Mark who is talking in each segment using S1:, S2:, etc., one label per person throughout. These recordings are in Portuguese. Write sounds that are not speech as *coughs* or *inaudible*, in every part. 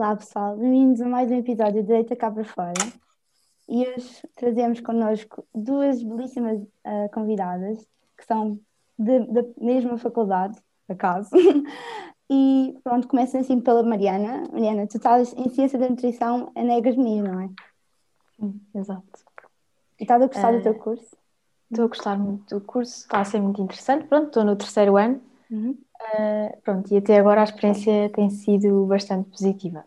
S1: Olá pessoal, bem-vindos a mais um episódio de Deita Cá para Fora. E hoje trazemos connosco duas belíssimas uh, convidadas que são da mesma faculdade, acaso. *laughs* e pronto, começa assim pela Mariana. Mariana, tu estás em Ciência da Nutrição na Egasmia, não é?
S2: Sim, exato.
S1: E estás a gostar uh, do teu curso?
S2: Estou a gostar muito do curso, está a ser muito interessante. Pronto, estou no terceiro ano. Uhum. Uh, pronto, e até agora a experiência tem sido bastante positiva.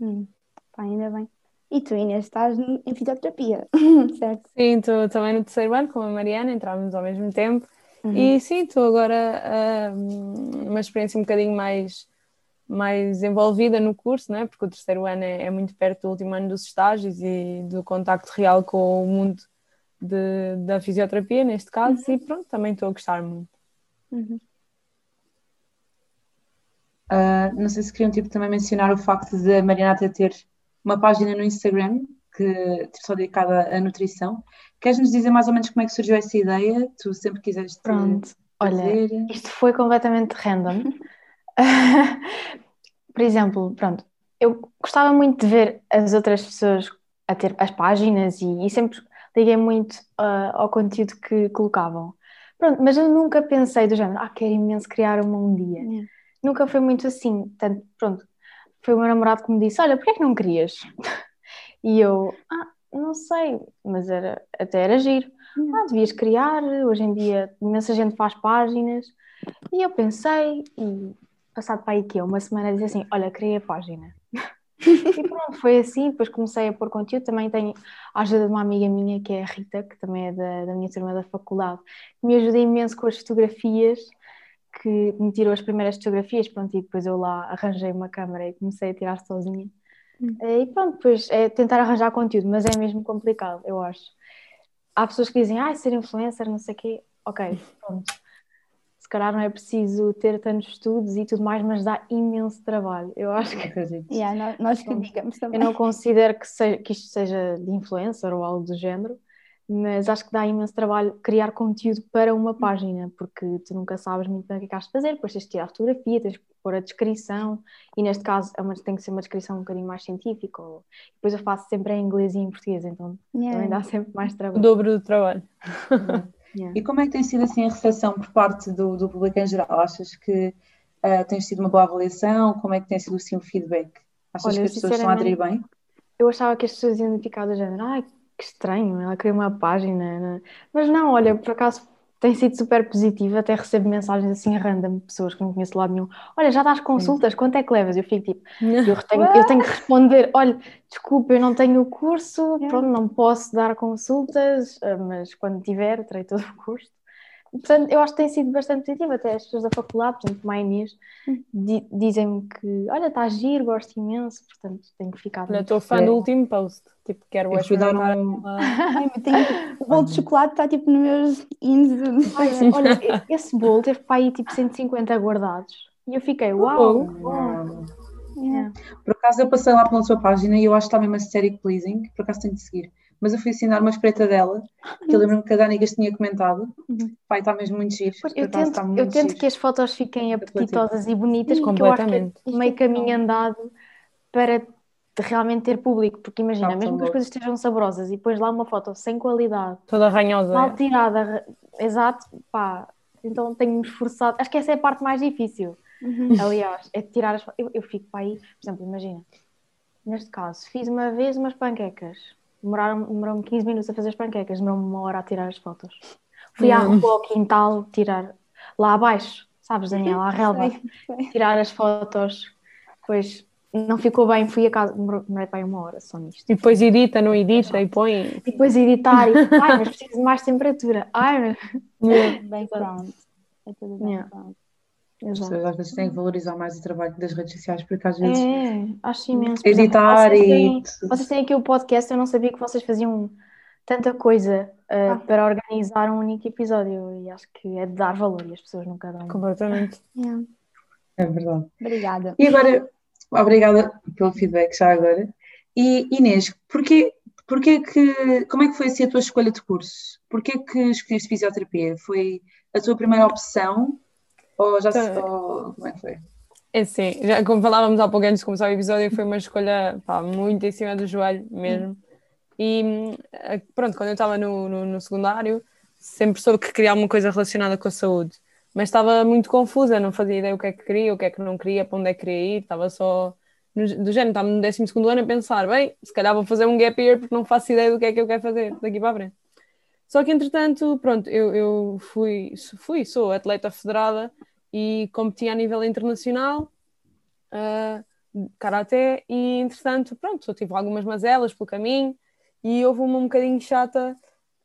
S1: Hum, pá, ainda bem. E tu, Inês, estás em fisioterapia, *laughs* certo?
S3: Sim, estou também no terceiro ano, com a Mariana, entramos ao mesmo tempo. Uhum. E sim, estou agora uh, uma experiência um bocadinho mais, mais envolvida no curso, não é? porque o terceiro ano é, é, muito perto do último ano dos estágios e do contacto real com o mundo de, da fisioterapia, neste caso, uhum. e pronto, também estou a gostar muito. Uhum.
S4: Uh, não sei se queriam tipo, também mencionar o facto de a Mariana ter uma página no Instagram que só dedicada à nutrição. Queres nos dizer mais ou menos como é que surgiu essa ideia? Tu sempre quiseste
S2: Pronto, olha, isto foi completamente random. *laughs* Por exemplo, pronto, eu gostava muito de ver as outras pessoas a ter as páginas e, e sempre liguei muito uh, ao conteúdo que colocavam. Pronto, mas eu nunca pensei do género, ah, quero imenso criar uma um dia. Yeah nunca foi muito assim. Tanto, pronto, foi o meu namorado que me disse: Olha, porquê é que não querias? *laughs* E eu, ah, não sei, mas era, até era giro. Hum. Ah, devias criar, hoje em dia imensa gente faz páginas. E eu pensei, e passado para aí que uma semana disse assim: Olha, criei a página. *laughs* e pronto, foi assim. Depois comecei a pôr conteúdo. Também tenho a ajuda de uma amiga minha, que é a Rita, que também é da, da minha turma da faculdade, que me ajuda imenso com as fotografias que me tirou as primeiras fotografias, pronto, e depois eu lá arranjei uma câmera e comecei a tirar sozinha. Hum. E pronto, depois é tentar arranjar conteúdo, mas é mesmo complicado, eu acho. Há pessoas que dizem, ah, ser influencer, não sei o quê, ok, pronto. Se calhar não é preciso ter tantos estudos e tudo mais, mas dá imenso trabalho. Eu acho que.
S1: Yeah, nós que digamos também.
S2: Eu não considero que, seja, que isto seja de influencer ou algo do género, mas acho que dá imenso trabalho criar conteúdo para uma página, porque tu nunca sabes muito bem o que é que has de fazer, depois tens de tirar a fotografia, tens de pôr a descrição, e neste caso é uma, tem que ser uma descrição um bocadinho mais científica, ou, depois eu faço sempre em inglês e em português, então yeah. também dá sempre mais trabalho.
S3: O dobro do trabalho.
S4: Yeah. E como é que tem sido assim a recepção por parte do, do público em geral? Achas que uh, tens tido uma boa avaliação? Como é que tem sido assim, o feedback? Achas Olha, que as pessoas estão a aderir bem?
S2: Eu achava que as pessoas iam ficar do género, ai, que estranho, ela criou uma página. Né? Mas não, olha, por acaso tem sido super positivo, até recebo mensagens assim random de pessoas que não conheço de lado nenhum. Olha, já dás consultas, quanto é que levas? Eu fico tipo, *laughs* eu tenho, eu tenho que responder, olha, desculpa, eu não tenho o curso, pronto, não posso dar consultas, eh, mas quando tiver, terei todo o curso. Portanto, eu acho que tem sido bastante positivo, até as pessoas da faculdade, por exemplo, como a Inês, hum. di dizem-me que, olha, está a giro, gosto imenso, portanto, tenho que ficar...
S3: Olha, estou fã do último post, tipo, quero hoje dar
S1: um... *laughs* O bolo de chocolate está, tipo, nos meus índices.
S2: Olha, olha, esse bolo teve para aí, tipo, 150 guardados, e eu fiquei, uau! uau.
S4: Yeah. Por acaso, eu passei lá pela sua página e eu acho que está mesmo aesthetic pleasing, por acaso tenho de seguir mas eu fui assinar uma espreita dela, que eu lembro-me que a Danigas tinha comentado. Uhum. Pai, está mesmo muito giro.
S2: eu tento, tá eu tento que as fotos fiquem apetitosas e bonitas, porque completamente. eu acho que é meio caminho andado para realmente ter público, porque imagina, mesmo que as coisas estejam saborosas e depois lá uma foto sem qualidade,
S3: toda arranhosa,
S2: mal tirada, exato, pá, então tenho-me esforçado, acho que essa é a parte mais difícil, uhum. aliás, é tirar as eu, eu fico para aí, por exemplo, imagina, neste caso, fiz uma vez umas panquecas, Demoraram, demorou-me 15 minutos a fazer as panquecas, demorou-me uma hora a tirar as fotos. Fui à rua ao quintal tirar, lá abaixo, sabes, Daniela, à relva, *laughs* tirar as fotos. Depois não ficou bem, fui a casa, demorei para aí uma hora só nisto.
S3: E depois edita, não edita e põe.
S2: E depois editar, e, ai, mas preciso de mais temperatura. Ai,
S1: mas... *laughs* Yeah. Bem pronto. É tudo bem yeah. pronto.
S4: As pessoas às vezes têm que valorizar mais o trabalho das redes sociais, porque às vezes.
S2: É, acho imenso.
S4: Editar
S2: exemplo, vocês
S4: e.
S2: Têm, vocês têm aqui o podcast, eu não sabia que vocês faziam tanta coisa uh, ah. para organizar um único episódio e acho que é de dar valor e as pessoas nunca dão.
S3: Completamente.
S1: Yeah.
S4: É verdade.
S1: Obrigada.
S4: E agora, obrigada pelo feedback já agora. E Inês, porquê, porquê que, como é que foi assim a tua escolha de curso? Porquê que escolheste fisioterapia? Foi a tua primeira opção ou já então, se. Ou, como é que foi?
S3: É sim, já, como falávamos há pouco antes de começar o episódio, foi uma escolha pá, muito em cima do joelho mesmo. E eh, pronto, quando eu estava no, no, no, secundário, sempre soube que queria alguma coisa relacionada com a saúde, mas estava muito confusa, não fazia ideia o que é que queria, o que é que não queria, para onde é que queria ir, estava só no, do género, estava no 12 ano a pensar, bem, se calhar vou fazer um gap year porque não faço ideia do que é que eu quero fazer daqui para a frente. Só que entretanto, pronto, eu, eu fui, fui, sou atleta federada e competi a nível internacional, uh, karaté, e entretanto, pronto, eu tive algumas mazelas pelo caminho e houve uma um bocadinho chata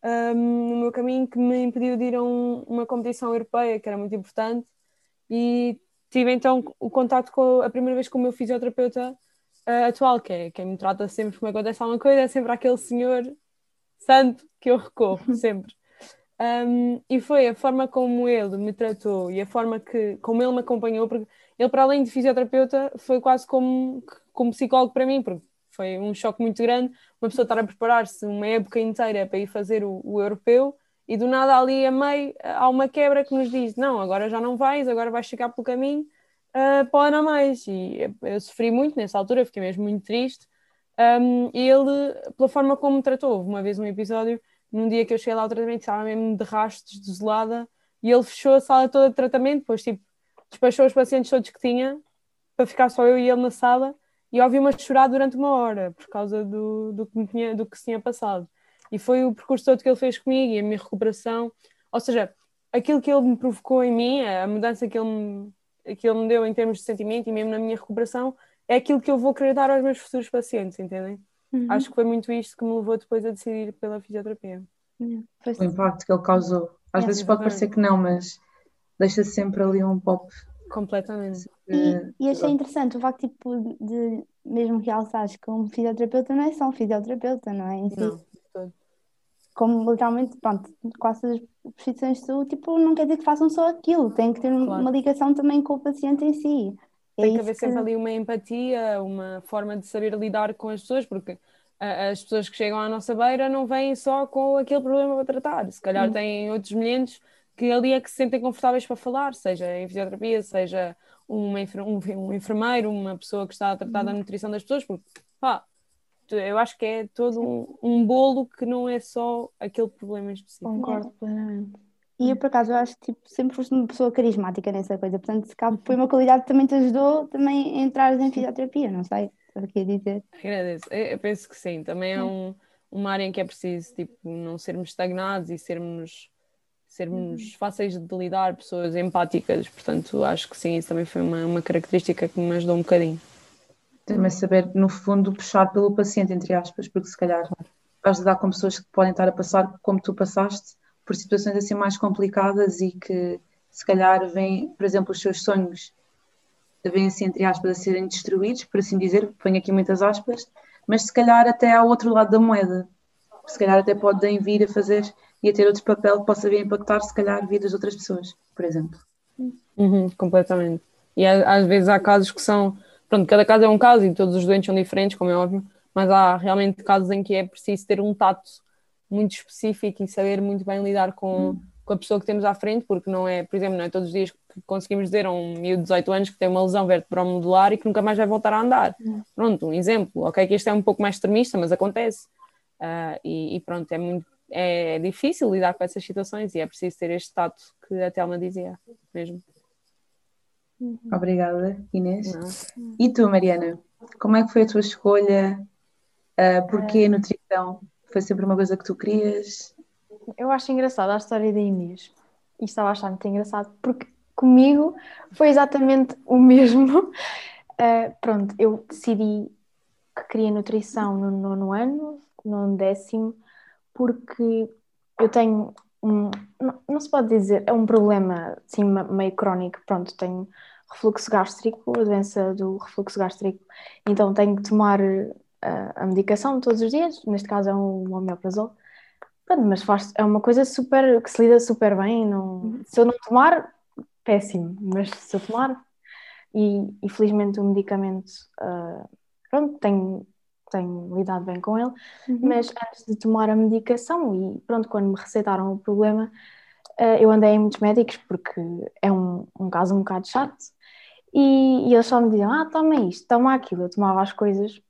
S3: um, no meu caminho que me impediu de ir a um, uma competição europeia, que era muito importante, e tive então o contato com a primeira vez com o meu fisioterapeuta uh, atual, que é quem me trata sempre como acontece alguma coisa, é sempre aquele senhor santo que eu recorro, *laughs* sempre. Um, e foi a forma como ele me tratou e a forma que, como ele me acompanhou, porque ele, para além de fisioterapeuta, foi quase como, como psicólogo para mim, porque foi um choque muito grande uma pessoa estar a preparar-se uma época inteira para ir fazer o, o, europeu e do nada ali a meio há uma quebra que nos diz não, agora já não vais, agora vais ficar pelo caminho uh, para não mais e eu sofri muito nessa altura, fiquei mesmo muito triste um, ele, pela forma como me tratou, houve uma vez um episódio num dia que eu cheguei lá ao tratamento estava mesmo de rastos, desolada e ele fechou a sala toda de tratamento, depois tipo despachou os pacientes todos que tinha para ficar só eu e ele na sala e ouvi-me chorar durante uma hora por causa do, do, que tinha, do que se tinha passado. E foi o percurso todo que ele fez comigo e a minha recuperação. Ou seja, aquilo que ele me provocou em mim, a mudança que ele me, que ele me deu em termos de sentimento e mesmo na minha recuperação, é aquilo que eu vou querer dar aos meus futuros pacientes, entendem? Uhum. Acho que foi muito isto que me levou depois a decidir pela fisioterapia.
S4: Uhum. O impacto que ele causou. Às é, vezes pode parecer que não, mas deixa sempre ali um pop
S3: Completamente.
S1: E, e achei interessante o facto tipo, de mesmo realçares que um fisioterapeuta não é só um fisioterapeuta, não é? Em si. Não, Como literalmente, pronto, quase as profissões de saúde, tipo, não quer dizer que façam só aquilo, tem que ter claro. uma ligação também com o paciente em si.
S3: É tem que haver que... sempre ali uma empatia, uma forma de saber lidar com as pessoas, porque as pessoas que chegam à nossa beira não vêm só com aquele problema para tratar, se calhar hum. têm outros milhentos que ali é que se sentem confortáveis para falar, seja em fisioterapia, seja uma, um, enfermeiro, uma pessoa que está a tratar da uhum. nutrição das pessoas, porque pá, eu acho que é todo um, um bolo que não é só aquele problema específico.
S1: Concordo plenamente. E eu, por acaso, eu acho que tipo, sempre foste uma pessoa carismática nessa coisa, portanto, se cabe, foi uma qualidade que também te ajudou também a entrar em fisioterapia, não sei o que dizer.
S3: Agradeço, eu penso que sim, também é um, uma área em que é preciso tipo, não sermos estagnados e sermos sermos uhum. fáceis de lidar, pessoas empáticas, portanto acho que sim, isso também foi uma, uma característica que me ajudou um bocadinho.
S4: Também saber, no fundo, puxar pelo paciente, entre aspas, porque se calhar vais lidar com pessoas que podem estar a passar como tu passaste, por situações assim mais complicadas e que se calhar vêm, por exemplo, os seus sonhos vêm assim, entre aspas, a serem destruídos, por assim dizer, ponho aqui muitas aspas, mas se calhar até ao outro lado da moeda, se calhar até podem vir a fazer e a ter outro papel que possa vir impactar, se calhar, vidas de outras pessoas, por exemplo.
S3: Uhum, completamente. E às vezes há casos que são. Pronto, cada caso é um caso e todos os doentes são diferentes, como é óbvio, mas há realmente casos em que é preciso ter um tato muito específico e saber muito bem lidar com, uhum. com a pessoa que temos à frente, porque não é, por exemplo, não é todos os dias que conseguimos dizer a um miúdo de 18 anos que tem uma lesão vertebromodular e que nunca mais vai voltar a andar. Uhum. Pronto, um exemplo. Ok, que este é um pouco mais extremista, mas acontece. Uh, e, e, pronto, é muito é difícil lidar com essas situações e é preciso ter este tato que a Telma dizia mesmo.
S4: Uhum. Obrigada, Inês. Não. E tu, Mariana? Como é que foi a tua escolha? Uh, porquê a nutrição? Foi sempre uma coisa que tu querias?
S2: Eu acho engraçada a história da Inês. E estava a achar muito engraçado porque comigo foi exatamente o mesmo. Uh, *laughs* pronto, eu decidi que queria nutrição no nono ano, no décimo, porque eu tenho um, não, não, se pode dizer, é um problema assim, meio crónico, pronto, tenho refluxo gástrico, a doença do refluxo gástrico, então tenho que tomar a medicação todos os dias, neste caso é um homeoprazol, pronto, mas faz, é uma coisa super, que se lida super bem, não, se eu não tomar, péssimo, mas se eu tomar, e infelizmente o medicamento, uh, pronto, tenho tenho lidado bem com ele, uhum. mas antes de tomar a medicação e pronto, quando me receitaram o problema, uh, eu andei em muitos médicos porque é um, um caso um bocado chato E, e eles só me diziam: Ah, toma isto, toma aquilo. Eu tomava as coisas,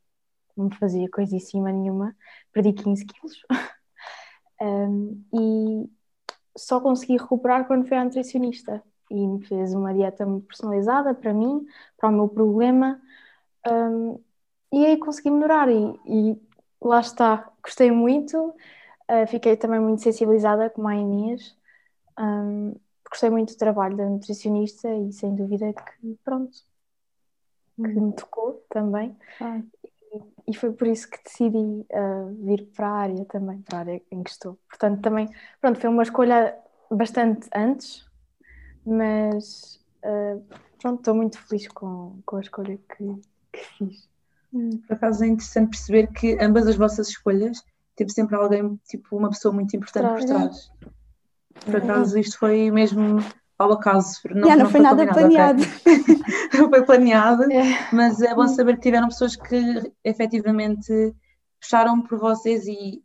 S2: não me fazia coisíssima nenhuma, perdi 15 quilos. *laughs* um, e só consegui recuperar quando fui à nutricionista e me fez uma dieta muito personalizada para mim, para o meu problema. Um, e aí consegui melhorar e, e lá está, gostei muito, uh, fiquei também muito sensibilizada com a Inês, um, gostei muito do trabalho da nutricionista e sem dúvida que pronto, que me tocou também. Ah. E, foi por isso que decidi uh, vir para a área também, para a área em que estou. Portanto, também, pronto, foi uma escolha bastante antes, mas uh, pronto, estou muito feliz com, com a escolha que, que fiz.
S4: Por acaso é interessante perceber que ambas as vossas escolhas teve sempre alguém, tipo, uma pessoa muito importante por trás. Por acaso isto foi mesmo ao acaso.
S1: Não, não, não foi, foi nada planeado.
S4: Okay. *laughs* não foi planeado, é. mas é bom saber que tiveram pessoas que efetivamente puxaram por vocês e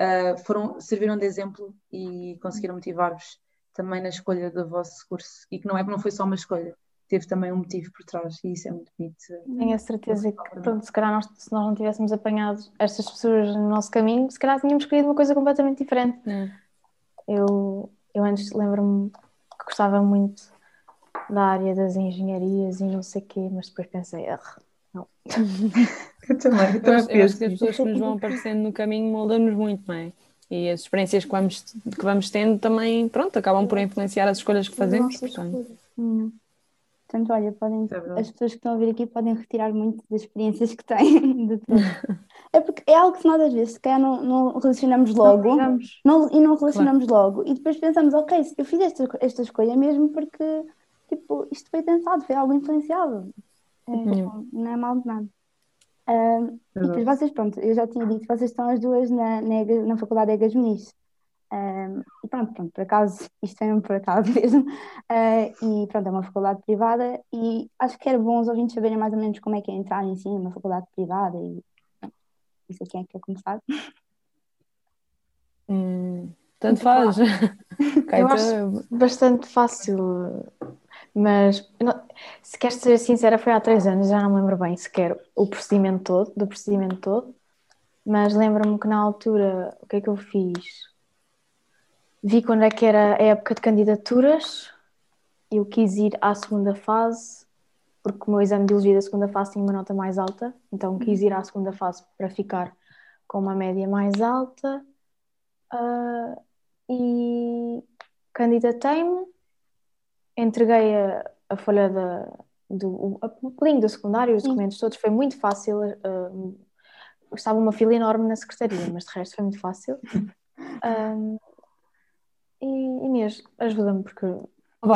S4: uh, foram, serviram de exemplo e conseguiram motivar-vos também na escolha do vosso curso e que não é não foi só uma escolha, teve também um motivo por trás e isso é muito bonito.
S2: Tenho a certeza que, pronto, se calhar nós, se nós não tivéssemos apanhado estas pessoas no nosso caminho, se calhar tínhamos escolhido uma coisa completamente diferente. É. Eu, eu antes lembro-me que gostava muito da área das engenharias e não sei o quê, mas depois pensei, ah, não.
S4: eu *laughs* também, eu, também
S3: eu, eu acho que as pessoas que nos vão aparecendo no caminho moldam-nos muito, não é? E as experiências que vamos, que vamos tendo também, pronto, acabam por influenciar as escolhas que fazemos. Portanto.
S1: Hum. Portanto, olha, podem, é as pessoas que estão a vir aqui podem retirar muito das experiências que têm *laughs* de tudo. É porque é algo que nós às vezes se calhar não, não relacionamos logo não, não, e não relacionamos claro. logo e depois pensamos, ok, eu fiz esta, esta escolha mesmo porque tipo, isto foi pensado, foi algo influenciado. É, uhum. Não é mal de nada. Uh, e depois vocês, pronto, eu já tinha dito, vocês estão as duas na, na, na Faculdade de Egas Muniz. Um, e pronto, pronto, por acaso, *laughs* isto foi por acaso mesmo, uh, e pronto, é uma faculdade privada e acho que era bom os ouvintes saberem mais ou menos como é que é entrar em si numa faculdade privada e pronto, isso aqui é que quer começar.
S3: Hum, tanto faz. *laughs*
S2: Eu acho bastante fácil, mas não, se queres ser sincera, foi há três anos, já não me lembro bem sequer o procedimento todo, do procedimento todo, mas lembro-me que na altura o que é que eu fiz? Vi quando é que era a época de candidaturas, eu quis ir à segunda fase, porque o meu exame de biologia da segunda fase tinha uma nota mais alta, então quis ir à segunda fase para ficar com uma média mais alta uh, e candidatei-me, entreguei a, a folha da, do o pelinho do secundário, os documentos todos, foi muito fácil. Uh, estava uma fila enorme na secretaria, mas de resto foi muito fácil. Um, *laughs* E Inês, ajuda-me porque.
S3: Bom,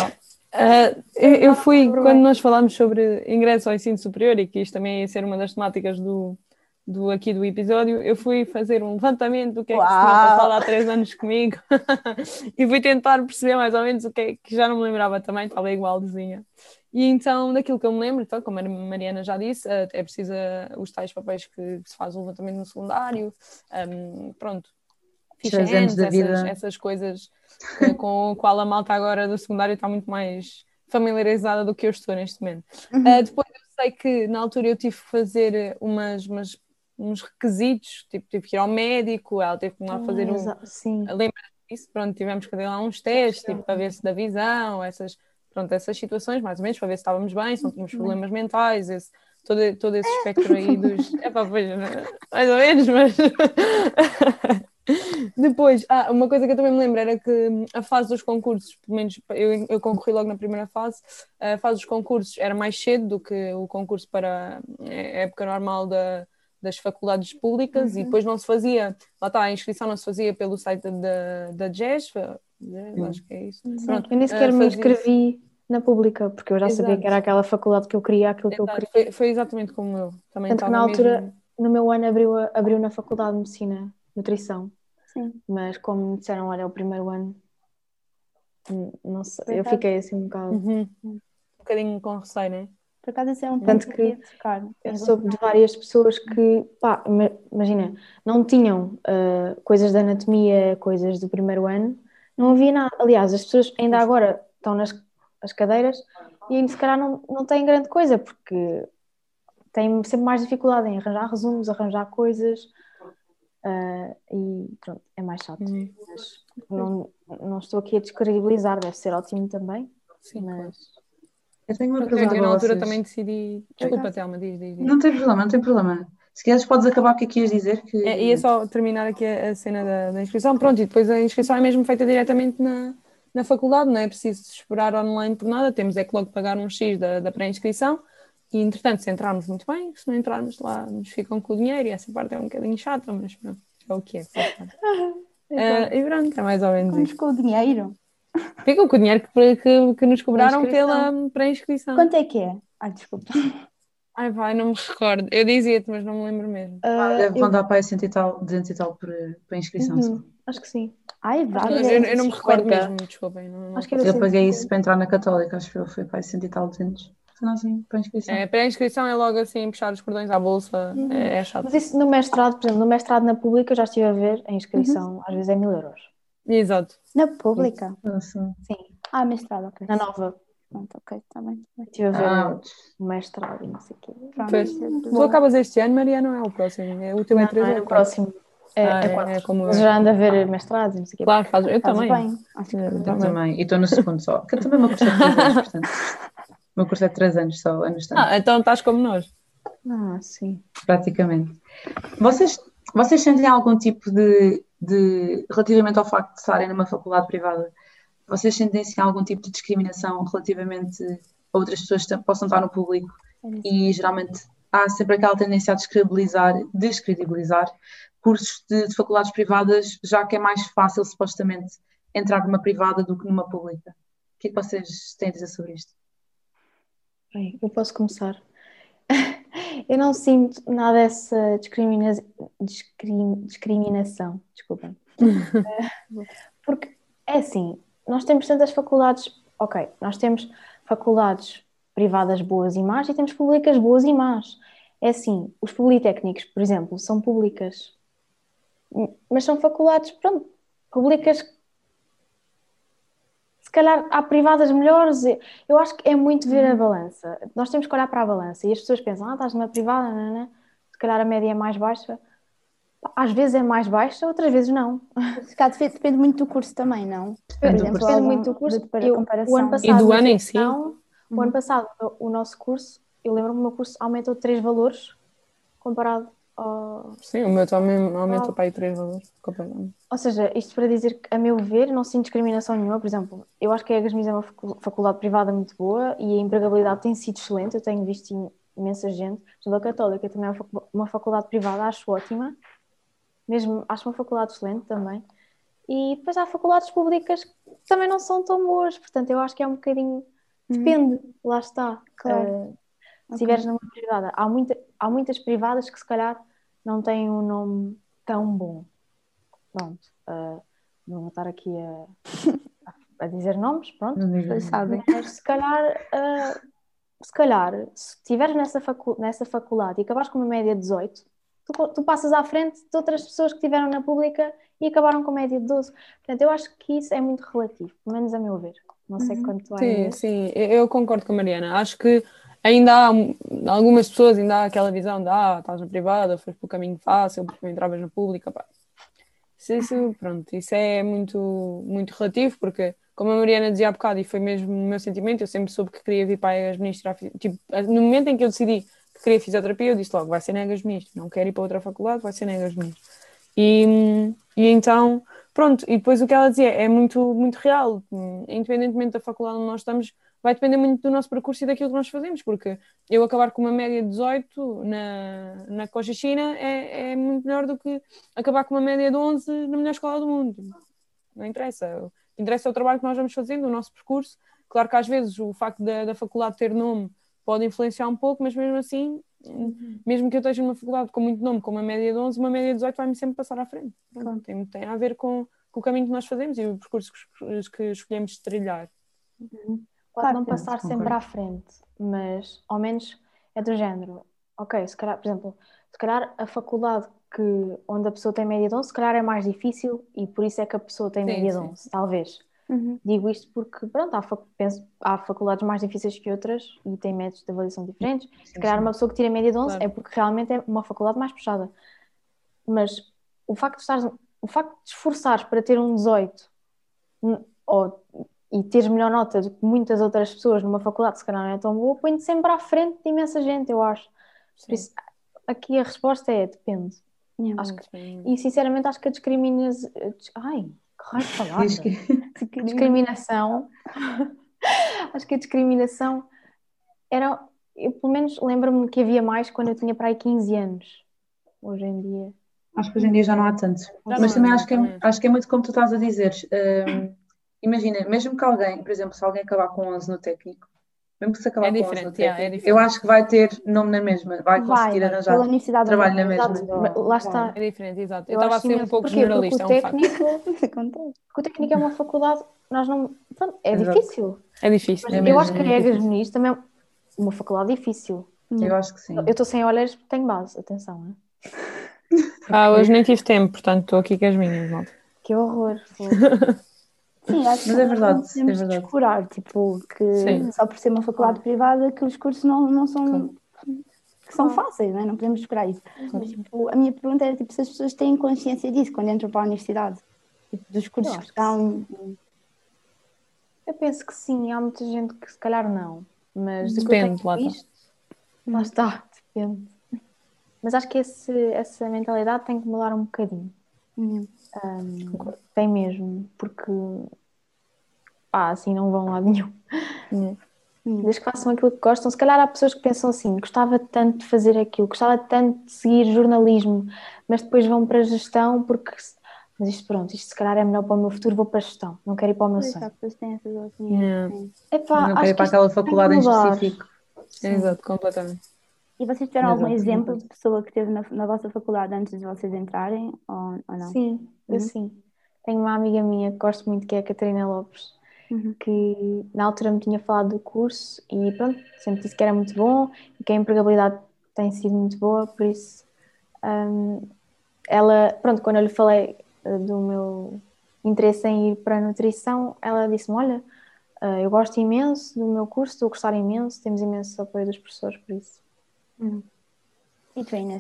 S3: uh, eu, fui, quando nós falámos sobre ingresso ao ensino superior, e que isto também ia ser uma das temáticas do, do, aqui do episódio, eu fui fazer um levantamento do que é que se tinha passado há três anos comigo *laughs* e fui tentar perceber mais ou menos o que é que já não me lembrava também, estava igualzinha. E então, daquilo que eu me lembro, então, como a Mariana já disse, é preciso os tais papéis que se faz o levantamento no secundário, um, pronto, ficha essas, essas coisas com o qual a malta agora do secundário está muito mais familiarizada do que eu estou neste momento. Uhum. Uh, depois eu sei que na altura eu tive que fazer umas, umas uns requisitos, tipo, tive que ir ao médico, ela teve que ir lá fazer um. Sim. Lembra disso? Pronto, tivemos que fazer lá uns testes, tipo, para ver se da visão, essas, pronto, essas situações, mais ou menos, para ver se estávamos bem, se não tínhamos problemas mentais, esse, todo, todo esse *laughs* espectro aí dos. É pá, pois, *laughs* mais ou menos, mas. *laughs* Depois, ah, uma coisa que eu também me lembro era que a fase dos concursos, pelo menos eu, eu concorri logo na primeira fase, a fase dos concursos era mais cedo do que o concurso para a época normal da, das faculdades públicas uhum. e depois não se fazia, lá está, a inscrição não se fazia pelo site da, da GES, uhum. acho que é isso.
S2: Pronto, eu nem sequer uh, me inscrevi na pública, porque eu já Exato. sabia que era aquela faculdade que eu queria, aquilo Exato. que eu queria.
S3: Foi, foi, exatamente como eu. Também
S2: Tanto que na altura, mesmo... no meu ano, abriu, abriu na Faculdade de Medicina, Nutrição. Sim. Mas como me disseram, olha, é o primeiro ano, não sei, eu fiquei assim um bocado.
S3: Uhum. Um bocadinho com receio, não é?
S1: Por acaso isso é um Tanto que
S2: eu soube de várias pessoas que, pá, imagina, não tinham uh, coisas de anatomia, coisas do primeiro ano, não havia nada. Aliás, as pessoas ainda agora estão nas as cadeiras, e aí se calhar não, não tem grande coisa, porque tem sempre mais dificuldade em arranjar resumos, arranjar coisas uh, e pronto, é mais chato.
S3: Uhum.
S2: Mas não, não estou aqui a descredibilizar, deve ser ótimo também.
S3: Sim,
S2: mas
S4: Eu tenho uma
S3: Porque
S4: pergunta
S3: eu na altura
S4: vocês.
S3: também decidi. Desculpa, Telma, diz, diz, diz.
S4: Não tem problema, não tem problema. Se quiseres, podes acabar o que é que ias dizer. Que...
S3: É, ia só terminar aqui a, a cena da, da inscrição. Pronto, e depois a inscrição é mesmo feita diretamente na, na faculdade, não é preciso esperar online por nada. Temos é que logo pagar um X da, da pré-inscrição. E entretanto, se entrarmos, muito bem. Se não entrarmos lá, nos ficam com o dinheiro. E essa parte é um bocadinho chata, mas pronto, é o que é. *laughs* Ah, e pronto, é mais ou menos isso.
S1: com o dinheiro.
S3: Ficam com o dinheiro que, que, que nos cobraram pela pré-inscrição.
S1: Quanto é que é? Ai, desculpa.
S3: Ai, vai, não me recordo. Eu dizia-te, mas não me lembro mesmo.
S1: Ah,
S4: Deve
S1: eu-
S4: andar para aí 100 e tal, 200 e tal por, por inscrição.
S2: Uhum, acho que sim.
S1: Ai,
S3: Eu,
S1: vale.
S3: eu- eu não me recordo
S2: 50.
S3: mesmo, desculpem. Não, não
S2: Acho que era
S4: Eu paguei
S2: 150.
S4: isso para entrar na Católica, acho que foi, para aí 100 e tal, 200. Não, assim, para inscrição.
S3: É, pré-inscrição é logo assim, puxar os cordões à bolsa,
S2: Uhum.
S3: é, é chato.
S2: Mas isso no mestrado, por exemplo, no mestrado na pública eu já estive a ver a inscrição, às vezes é mil euros.
S3: Exato.
S1: Na pública?
S4: Nossa.
S2: Sim,
S1: Ah, mestrado, ok.
S2: na nova.
S1: Pronto, ok, está bem. tá bem.
S2: Estive a ver
S4: Ah,
S2: o mestrado e não sei o quê.
S1: Pronto.
S3: Pois.
S1: Bom.
S3: Tu acabas este ano, Maria, não é o próximo. É, o teu é
S2: Não,
S3: 3
S2: não,
S3: ou
S2: é
S3: é 4?
S2: próximo. É,
S3: Ah,
S2: é
S3: é- é como
S2: já ando a ver mestrados e não sei o quê.
S3: Claro, faz, eu
S1: Fazes
S3: também.
S1: bem. Acho que
S3: Eu também.
S4: também. E estou no segundo só. Porque também o é de 3 anos, portanto. O meu curso é de 3 anos só, anos tanto,
S3: Ah, então estás como nós.
S2: Ah, sim.
S4: praticamente. Vocês, vocês sentem algum tipo de, de. relativamente ao facto de estarem numa faculdade privada, vocês sentem assim, algum tipo de discriminação relativamente a outras pessoas que possam estar no público e geralmente há sempre aquela tendência a descredibilizar, descredibilizar cursos de, de faculdades privadas, já que é mais fácil supostamente entrar numa privada do que numa pública. O que é que vocês têm a dizer sobre isto?
S2: Bem, eu posso começar. *laughs* Eu não sinto nada dessa discrimina... discrim- discriminação, desculpa. *laughs* Porque é assim, nós temos tantas faculdades, ok, nós temos faculdades privadas boas e más e temos públicas boas e más. É assim, os politécnicos, por exemplo, são públicas, mas são faculdades, pronto, públicas se calhar há privadas melhores. Eu acho que é muito ver a balança. Nós temos que olhar para a balança e as pessoas pensam, ah, estás numa privada, não, não. se calhar a média é mais baixa. Às vezes é mais baixa, outras vezes não.
S1: Se calhar depende, muito do curso também, não?
S4: Depende
S1: exemplo.
S2: Depende
S1: algum-
S2: muito do curso.
S1: de- para
S2: Eu-
S1: comparação.
S2: o ano passado,
S3: E do ano em si?
S2: O ano passado, o, o nosso curso, eu lembro-me, o meu curso aumentou três valores comparado ao.
S3: Sim, o meu também aumentou para aí 3 valores.
S2: Ou seja, isto para dizer que, a meu ver, não sinto discriminação nenhuma. Por exemplo, eu acho que a Gasmis é uma facu- faculdade privada muito boa e a empregabilidade tem sido excelente. Eu tenho visto im- imensa gente. A Católica também é uma facu- uma faculdade privada, acho ótima. Mesmo, acho uma faculdade excelente também. E depois há faculdades públicas que também não são tão boas. Portanto, eu acho que é um bocadinho. Depende, lá está.
S1: Claro.
S2: Eh, se estiveres numa privada, há, muita, há muitas privadas que se calhar não têm um nome tão bom. Pronto, ah, não vou estar aqui a, a dizer nomes, pronto.
S4: Não
S1: Vocês sabem.
S2: Mas se calhar, ah, se calhar, se estiveres nessa, facu nessa faculdade e acabares com uma média de 18, tu, tu passas à frente de outras pessoas que estiveram na pública e acabaram com média de 12. Portanto, eu acho que isso é muito relativo, pelo menos a meu ver. Não sei quanto há
S3: Sim, sim, eu concordo com a Mariana. Acho que ainda há um- algumas pessoas, ainda há aquela visão de ah, estás na privada, foste pelo caminho fácil, porque entravas na pública. Pá. Isso, pronto, isso é muito, muito relativo, porque, como a Mariana dizia há bocado, e foi mesmo o meu sentimento, eu sempre soube que queria vir para a administrar. Tipo, no momento em que eu decidi que queria fisioterapia, eu disse logo: vai ser na Ministro, não quero ir para outra faculdade, vai ser na Ministro. E, e então, pronto, e depois o que ela dizia é muito, muito real, independentemente da faculdade onde nós estamos, vai depender muito do nosso percurso e daquilo que nós fazemos, porque eu acabar com uma média de 18 na, na Cochichina é, é muito melhor do que acabar com uma média de 11 na melhor escola do mundo. Não interessa. O que interessa é o trabalho que nós vamos fazendo, o nosso percurso. Claro que às vezes o facto da, da faculdade ter nome pode influenciar um pouco, mas mesmo assim, mesmo que eu esteja numa faculdade com muito nome, com uma média de 11, uma média de 18 vai-me sempre passar à frente. Tem, tem a ver com, com o caminho que nós fazemos e o percurso que, que escolhemos trilhar.
S2: Pode
S1: Claro
S2: não passar
S4: sim,
S2: sempre
S4: concordo.
S2: à frente, mas ao menos é do género. Ok, se calhar, por exemplo, se calhar a faculdade que, onde a pessoa tem média de 11, se calhar é mais difícil e por isso é que a pessoa tem
S3: Sim,
S2: média
S3: sim.
S2: de 11, talvez.
S1: Uhum.
S2: Digo isto porque, pronto, há, fac- penso, há faculdades mais difíceis que outras e têm métodos de avaliação diferentes. Se calhar uma pessoa que tira média de 11
S3: Claro.
S2: é porque realmente é uma faculdade mais puxada. Mas o facto de estares, o facto de esforçares para ter um 18 n- ou, e teres melhor nota do que muitas outras pessoas numa faculdade que se calhar não é tão boa, põe-te sempre à frente de imensa gente, eu acho. Por isso, aqui a resposta é depende.
S1: Yeah.
S2: Acho que, e sinceramente acho que a discriminação. Ai, que raio de palavra. *laughs*
S4: Que-
S2: Discriminação. *laughs* acho que a discriminação era. Eu pelo menos lembro-me que havia mais quando eu tinha para aí 15 anos. Hoje em dia.
S4: Acho que hoje em dia já não há tanto.
S3: não
S4: Mas
S3: há,
S4: também acho que, é,
S3: também.
S4: acho que é muito como tu estás a dizer. Hum, imagina, mesmo que alguém, por exemplo, se alguém acabar com 11 no técnico, mesmo que se acabar
S3: É
S4: com 11 no
S3: yeah, é
S4: técnico,
S3: diferente.
S4: eu acho que vai ter nome na mesma, vai conseguir
S1: Vai,
S4: arranjar.
S1: pela universidade
S4: trabalho na
S1: é,
S4: mesma.
S1: exato,
S2: lá está.
S3: É diferente, exato. Eu
S2: Eu
S3: estava a ser um pouco
S2: Porquê?
S3: generalista, é
S2: Porque
S3: um
S2: o
S3: facto.
S2: técnico,
S1: Acontece.
S2: porque o técnico é uma faculdade, nós não. pronto, é
S4: Exato.
S2: difícil.
S3: É difícil.
S2: Mas
S4: É
S2: eu
S4: mesmo,
S2: acho que
S4: é
S2: a Egas
S4: difícil.
S2: Muniz também é uma faculdade difícil.
S4: Eu acho que sim.
S2: Eu estou sem olheiros porque tenho base, atenção, né?
S3: Ah, hoje nem tive tempo, portanto estou aqui com as minhas, malta.
S2: Que horror. *laughs*
S1: Sim, acho que
S4: Mas é
S1: nós
S4: verdade,
S1: não podemos
S4: é verdade.
S1: descurar, tipo, que
S3: Sim.
S1: só por ser uma faculdade privada que os cursos não, não são que são
S2: Claro.
S1: fáceis, não, é? não podemos descurar isso. Mas tipo, a minha pergunta era tipo, se as pessoas têm consciência disso quando entram para a universidade, tipo, dos cursos
S2: Eu
S1: que
S2: que
S1: estão.
S2: Eu penso que sim, há muita gente que se calhar não, mas que
S3: Depende, lá está.
S2: visto, lá está, depende. Mas acho que esse, essa mentalidade tem que mudar um bocadinho.
S1: Uhum.
S2: Um, tem mesmo, porque pá, assim não vão lá *laughs* nenhum.
S1: Uhum.
S2: Desde que façam aquilo que gostam. Se calhar há pessoas que pensam assim, gostava tanto de fazer aquilo, gostava tanto de seguir jornalismo, mas depois vão para a gestão porque mas isto pronto, isto se calhar é melhor para o meu futuro, vou para a gestão, não quero ir para o meu
S1: Pois,
S2: sonho.
S1: há pessoas que têm essas opiniões.
S3: Yeah.
S1: sim.
S2: Epá,
S4: Não quero ir para aquela faculdade em específico.
S3: Exato, completamente.
S1: E vocês tiveram algum exemplo de pessoa que teve na, na vossa faculdade antes de vocês entrarem ou, ou não?
S2: Sim, eu
S1: Uhum.
S2: sim. Tenho uma amiga minha que gosto muito, que é a Catarina Lopes,
S1: Uhum.
S2: que na altura me tinha falado do curso e pronto, sempre disse que era muito bom e que a empregabilidade tem sido muito boa, por isso hum, ela, pronto, quando eu lhe falei eh, do meu interesse em ir para a nutrição, ela disse-me, olha, eh, eu gosto imenso do meu curso, estou a gostar imenso, temos imenso apoio dos professores, por isso.
S1: E?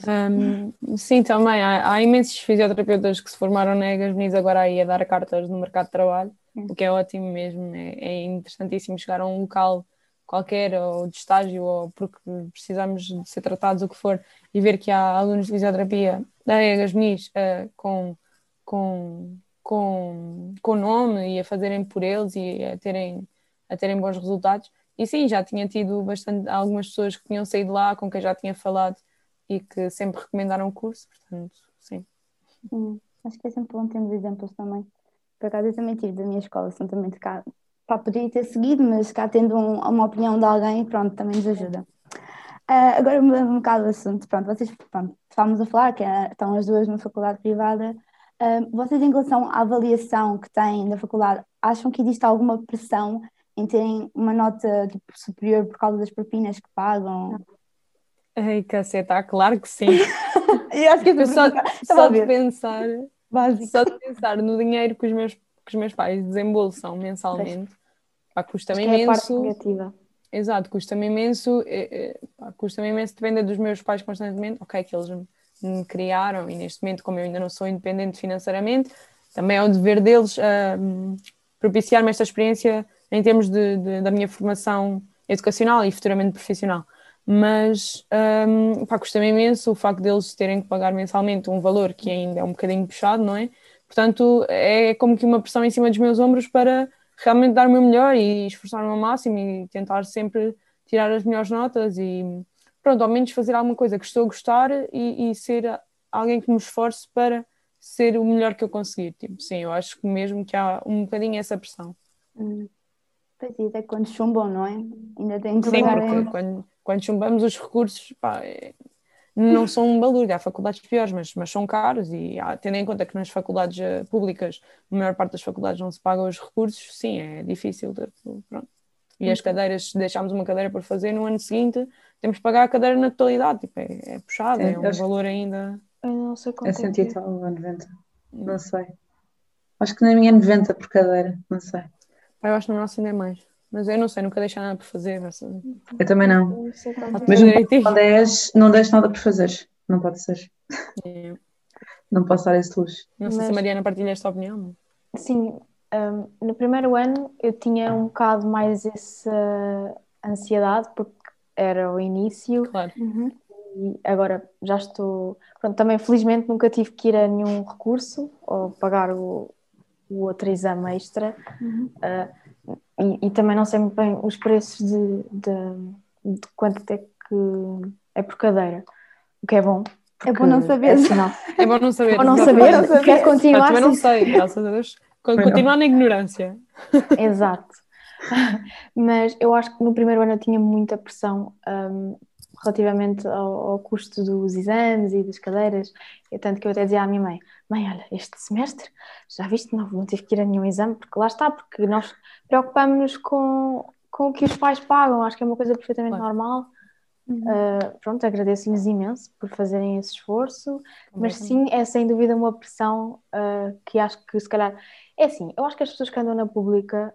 S3: Um, sim, também. Há, há imensos fisioterapeutas que se formaram na Egas Muniz agora aí a dar cartas no mercado de trabalho,
S1: Sim.
S3: o que é ótimo mesmo. É, é interessantíssimo chegar a um local qualquer, ou de estágio, ou porque precisamos de ser tratados, o que for, e ver que há alunos de fisioterapia da Egas Muniz uh, com, com, com, com nome e a fazerem por eles e a terem, a terem bons resultados. E sim, já tinha tido bastante, algumas pessoas que tinham saído lá, com quem já tinha falado e que sempre recomendaram o curso, portanto, sim.
S1: Acho que é sempre bom termos exemplos também. Por acaso eu também tive da minha escola, são também de cá. Pá, poderia ter seguido, mas cá tendo um- uma opinião de alguém, pronto, também nos ajuda. Ah, agora mudando um bocado o assunto, pronto, vocês, pronto, estávamos a falar que ah, estão as duas numa faculdade privada. Ah, vocês, em relação à avaliação que têm da faculdade, acham que existe alguma pressão em terem uma nota tipo, superior por causa das propinas que pagam?
S3: Ai, caceta, claro que sim. *laughs*
S1: Eu acho que
S3: Eu só, só de pensar,
S1: Básico.
S3: só de pensar no dinheiro que os meus, que os meus pais desembolsam mensalmente, pá, custa-me
S2: que é a parte
S3: imenso.
S2: negativa.
S3: Exato, custa-me imenso, é, é, custa-me imenso depender dos meus pais constantemente, ok, que eles me, criaram e neste momento, como eu ainda não sou independente financeiramente, também é o dever deles ah, propiciar-me esta experiência em termos de, de- da minha formação educacional e futuramente profissional. Mas hum, pá, custa-me imenso o facto deles terem que pagar mensalmente um valor que ainda é um bocadinho puxado, não é? Portanto, é como que uma pressão em cima dos meus ombros para realmente dar o meu melhor e esforçar-me ao máximo e tentar sempre tirar as melhores notas e pronto, ao menos fazer alguma coisa que estou a gostar e, e ser alguém que me esforce para ser o melhor que eu conseguir. Tipo, sim, eu acho que mesmo que há um bocadinho essa pressão.
S1: Hum. Pois é, até quando chumbam, não é? Ainda têm que
S3: Sim, porque
S1: em-
S3: quando, quando chumbamos os recursos, pá, é- não são um balúrdio, há faculdades piores, mas, mas são caros e há- tendo em conta que nas faculdades eh, públicas, a maior parte das faculdades não se pagam os recursos, sim, é difícil. de- pronto. E as cadeiras, se deixarmos uma cadeira por fazer, no ano seguinte temos que pagar a cadeira na totalidade, tipo, é, é puxado,
S4: É,
S3: é um
S4: acho-
S3: valor ainda...
S2: Eu não sei
S4: É
S2: quanto é,
S4: 100
S2: que
S4: e
S2: é.
S4: tal ou 90. Não sei. Acho que na minha é 90 por cadeira, não sei.
S3: Eu acho que no nosso ainda é mais. Mas eu não sei, nunca deixei nada por fazer.
S4: Eu também não.
S2: Não tanto.
S4: Mesmo
S3: direitinho.
S4: com 10, não deixo nada por fazer. Não pode ser.
S3: É.
S4: Não posso dar esse luxo.
S3: Não sei se a
S2: Mas-
S3: Mariana partilha esta opinião.
S2: Sim, hum, no primeiro ano eu tinha um bocado mais essa ansiedade, porque era o início
S3: Claro.
S2: e agora já estou. Pronto, também felizmente nunca tive que ir a nenhum recurso ou pagar o, o outro exame extra. Ah, e, e também não sei muito bem os preços de, de, de quanto é que é por cadeira, o que é bom.
S1: É bom não saber.
S2: é sinal.
S3: É bom não saber.
S2: Bom não saber, quer
S3: Eu
S2: continuar
S3: também não
S2: sem
S3: sei, graças a Deus. Continuar na ignorância.
S2: Exato. *laughs* Mas eu acho que no primeiro ano eu tinha muita pressão hum, relativamente ao, ao custo dos exames e das cadeiras. E tanto que eu até dizia à minha mãe: Mãe, olha, este semestre já viste, não, não tive que ir a nenhum exame, porque lá está, porque nós preocupamos-nos com, com o que os pais pagam. Acho que é uma coisa perfeitamente
S3: Claro.
S2: normal. Uh, pronto, agradeço-lhes imenso por fazerem esse esforço, mas sim, é sem dúvida uma pressão uh, que acho que se calhar é assim. Eu acho que as pessoas que andam na pública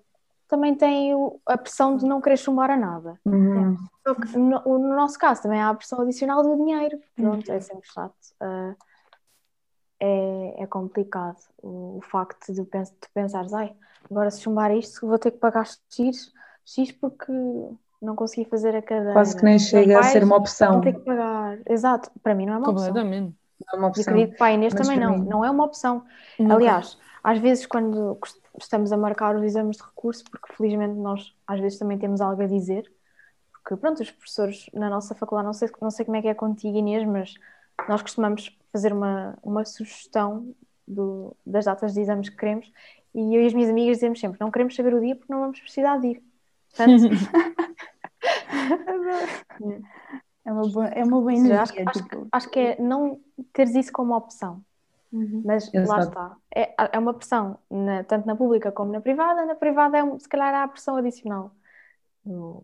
S2: também têm o- a pressão de não querer chumbar a nada.
S4: Uhum.
S2: Só que no, no nosso caso também há a pressão adicional do dinheiro. Pronto, é sempre chato. Uh, é, é complicado o, o facto de, pens de pensares, ai, agora se chumbar isto vou ter que pagar X, X porque não consegui fazer a cadeira.
S4: Quase que nem chega a ser uma
S2: Vão
S4: opção.
S2: ter que pagar. Exato, para mim não é uma opção.
S3: Completamente.
S4: Não é uma
S2: E
S4: opção.
S2: acredito que para a Inês
S4: Mas
S2: também não,
S4: mim-
S2: não é uma opção.
S3: Nunca.
S2: Aliás, às vezes quando estamos a marcar os exames de recurso, porque felizmente nós às vezes também temos algo a dizer, porque pronto, os professores na nossa faculdade, não sei, não sei como é que é contigo Inês, mas nós costumamos fazer uma, uma sugestão do- das datas de exames que queremos e eu e as minhas amigas dizemos sempre, não queremos saber o dia porque não vamos precisar de ir. Portanto, *laughs*
S1: É uma boa, é uma boa energia.
S2: acho, que- acho, que-
S1: tipo,
S2: acho que é não teres isso como opção.
S1: uhum.
S2: Mas lá
S4: Exato.
S2: está. É, é uma pressão, na- tanto na pública como na privada. Na privada, é, um- se calhar, há a pressão adicional. No-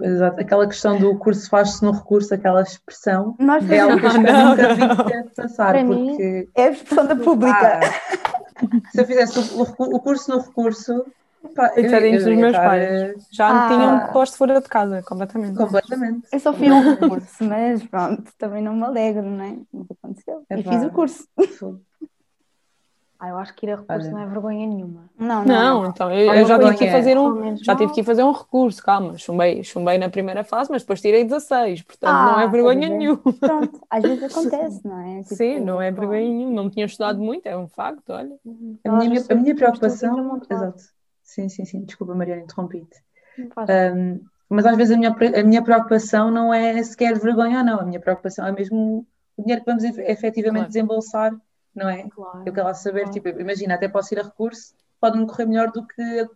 S4: Exato. Aquela questão do curso faz-se no recurso, aquela expressão,
S1: Nós
S4: é algo que eu *laughs*
S3: Não,
S4: nunca de passar,
S2: Para mim,
S4: porque
S1: é a expressão da pública.
S4: Ah, se eu fizesse o, o- curso no recurso, pá, eu, eu
S3: dos meus pais. Já me
S1: Ah.
S3: tinham posto fora de casa, completamente.
S4: completamente.
S1: Eu só fui a um curso, mas pronto, também não me alegro, não é? Nunca aconteceu.
S4: É
S1: e
S4: pá.
S1: fiz o curso.
S2: Ah, eu acho que ir a recurso
S4: Olha.
S2: não é vergonha nenhuma.
S1: Não, não.
S3: Não, então eu, eu já tive que fazer um, já tive
S2: não.
S3: que ir fazer um recurso, calma, chumbei, chumbei na primeira fase, mas depois tirei 16, portanto não é
S1: Ah,
S3: vergonha
S1: a ver?
S3: nenhuma.
S1: Pronto, às vezes *laughs* acontece, não é? Tipo,
S3: Sim, não é vergonha nenhuma, não tinha estudado muito, é um facto, olha.
S4: A minha, a minha preocupação.
S2: Exato.
S4: Sim, sim, sim. Desculpa, Mariana, interrompi-te.
S2: Não
S4: Um, mas às vezes a minha, a minha preocupação não é sequer vergonha ou não, a minha preocupação é mesmo o dinheiro que vamos efe- efetivamente
S3: Claro.
S4: desembolsar, não é?
S2: Claro.
S4: Eu quero lá saber,
S2: Claro.
S4: tipo, imagina, até posso ir a recurso, pode-me correr melhor do que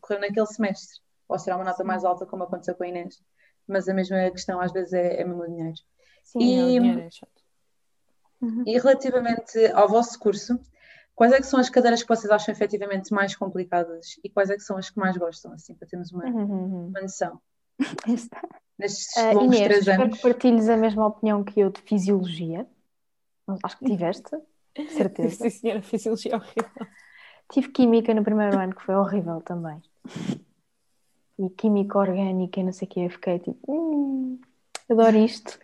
S4: correr naquele semestre. Posso tirar uma nota mais alta, como aconteceu com a Inês. Mas a mesma questão às vezes é, é mesmo o dinheiro.
S2: Sim,
S3: Sim, é, o
S4: E-
S3: dinheiro é chato.
S4: E relativamente ao vosso curso, quais é que são as cadeiras que vocês acham efetivamente mais complicadas e quais é que são as que mais gostam, assim, para termos uma,
S2: Uhum.
S4: uma noção? *laughs* Nestes
S2: Ah,
S4: longos
S2: Inês,
S4: três
S2: espero
S4: anos.
S2: que partilhes a mesma opinião que eu de fisiologia. Acho que tiveste, certeza.
S3: Sim, senhora, fisiologia horrível.
S2: Tive química no primeiro ano, que foi horrível também. E química orgânica e não sei o que, eu fiquei tipo, hum, adoro isto.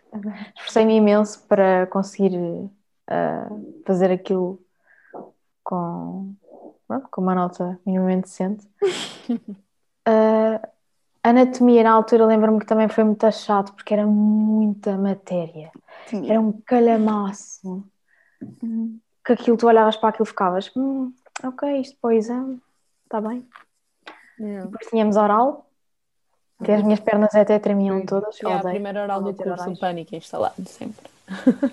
S2: Esforcei-me imenso para conseguir ah, fazer aquilo com, pronto, com uma nota minimamente decente. *laughs* Ah, anatomia, na altura, lembro-me que também foi muito chato, porque era muita matéria.
S1: tinha.
S2: Era um calhamaço
S1: Uhum.
S2: que aquilo tu olhavas para aquilo e ficavas, hum, ok, isto para o exame, está bem. Depois tínhamos oral, que as minhas pernas até tremiam todas,
S3: É a primeira oral do curso,
S2: orais.
S3: pânico instalado, sempre.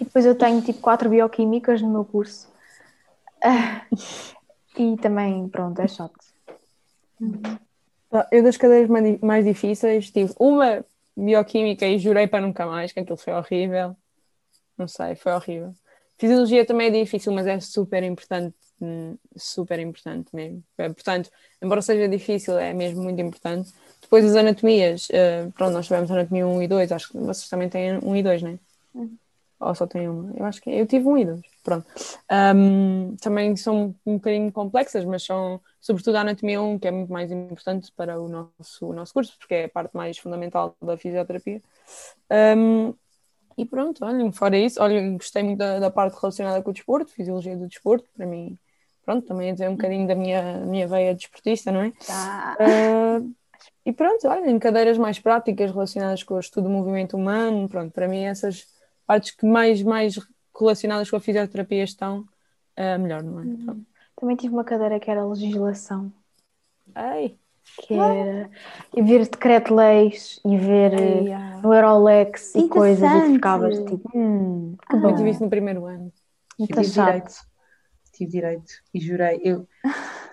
S2: E depois eu tenho tipo quatro bioquímicas no meu curso. *laughs* E também, pronto, é chato.
S3: Eu das cadeiras mais difíceis tive uma bioquímica e jurei para nunca mais, que aquilo foi horrível. Não sei, foi horrível. Fisiologia também é difícil, mas é super importante, hum, super importante mesmo. É, Portanto, embora seja difícil, é mesmo muito importante. Depois as anatomias, eh, pronto, nós tivemos anatomia 1 e 2, acho que vocês também têm 1 e 2, não é? Ou só têm uma? Eu acho que eu tive 1 e 2. pronto. Um, também são um bocadinho complexas, mas são, sobretudo a anatomia 1, que é muito mais importante para o nosso, o nosso curso, porque é a parte mais fundamental da fisioterapia. Um, e pronto, olhem, fora isso, olhem, gostei muito da, da, parte relacionada com o desporto, fisiologia do desporto, para mim, pronto, também é dizer um bocadinho da minha, minha veia desportista, não é?
S1: Tá.
S3: Uh, e pronto, olhem, cadeiras mais práticas relacionadas com o estudo do movimento humano, pronto, para mim essas partes que mais, mais relacionadas com a fisioterapia estão, uh, melhor, não é? Uhum.
S2: Também tive uma cadeira que era legislação.
S3: Ei!
S2: Que era e ver decreto-leis e ver Ei, ah. o Eurolex e coisas e ficavas tipo, hum,
S3: que bom. Eu tive isso no primeiro ano.
S4: Muito tive direito. Tive direito e jurei. Eu,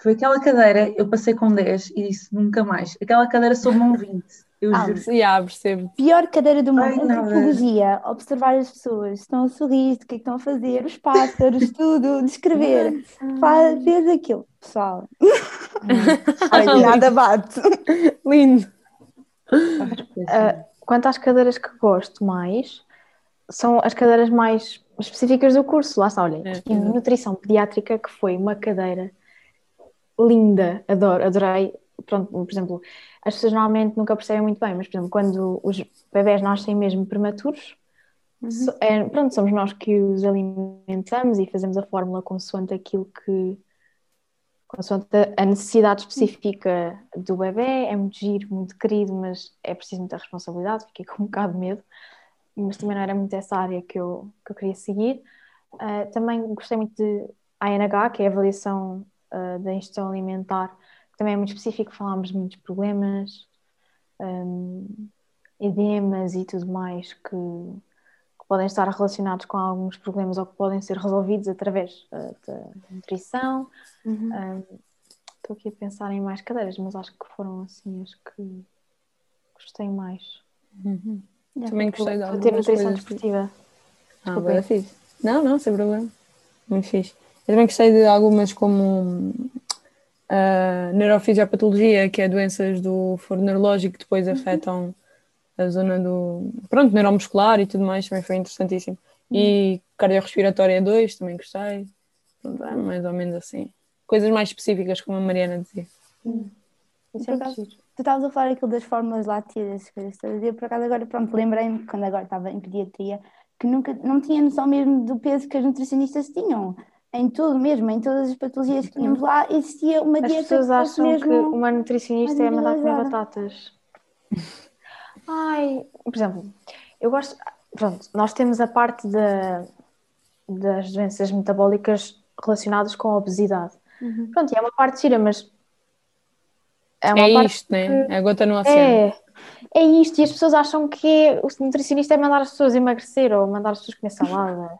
S4: foi aquela cadeira, eu passei com 10 e disse nunca mais. Aquela cadeira soube-me um 20. Eu ah, juro.
S3: Yeah, percebo.
S1: Pior cadeira do mundo, Ai, antropologia, observar as pessoas, estão a sorrir, o que é que estão a fazer, os pássaros, *laughs* tudo, descrever. Faz, fez aquilo, pessoal. *laughs* Olha, nada bate. *laughs*
S3: Lindo.
S2: Uh, quanto às cadeiras que gosto mais, são as cadeiras mais específicas do curso. Lá está, olha, é, nutrição pediátrica, que foi uma cadeira linda, adoro, adorei. Pronto, por exemplo, as pessoas normalmente nunca percebem muito bem, mas, por exemplo, quando os bebés nascem mesmo prematuros, uhum. é, pronto, somos nós que os alimentamos e fazemos a fórmula consoante aquilo que. consoante a necessidade específica do bebê. É muito giro, muito querido, mas é preciso muita responsabilidade, fiquei com um bocado de medo, mas também não era muito essa área que eu, que eu queria seguir. Uh, também gostei muito de ANH, que é a avaliação uh, da ingestão alimentar também é muito específico, falámos de muitos problemas, um, edemas e tudo mais que, que, podem estar relacionados com alguns problemas ou que podem ser resolvidos através uh, da nutrição. Uhum. Um, estou aqui a pensar em mais cadeiras, mas acho que foram assim as que gostei mais.
S3: Uhum. Também gostei de
S2: ter nutrição desportiva.
S3: Ah, bem fixe. Não, não, sem problema. Muito fixe. Eu também gostei de algumas como uh, neurofisiopatologia, que é doenças do foro neurológico que depois uhum. afetam a zona do pronto, neuromuscular e tudo mais, também foi interessantíssimo. E cardiorrespiratória 2, também gostei. Pronto, é mais ou menos assim. Coisas mais específicas, como a Mariana dizia.
S1: Hum. Isso é tu estavas a falar aquilo das fórmulas lácteas, eu por acaso agora, pronto, lembrei-me quando agora estava em pediatria, que nunca, não tinha noção mesmo do peso que as nutricionistas tinham em tudo mesmo, em todas as patologias que tínhamos lá, existia uma
S2: as
S1: dieta.
S2: As pessoas acham mesmo que uma nutricionista é mandar comer batatas. Ai, por exemplo, eu gosto. Pronto, nós temos a parte da, das doenças metabólicas relacionadas com a obesidade. Uhum. Pronto, e é uma parte gira, mas.
S3: É, uma é isto, né? É a gota no oceano.
S2: É, é isto, e as pessoas acham que o nutricionista é mandar as pessoas emagrecer ou mandar as pessoas comer salada.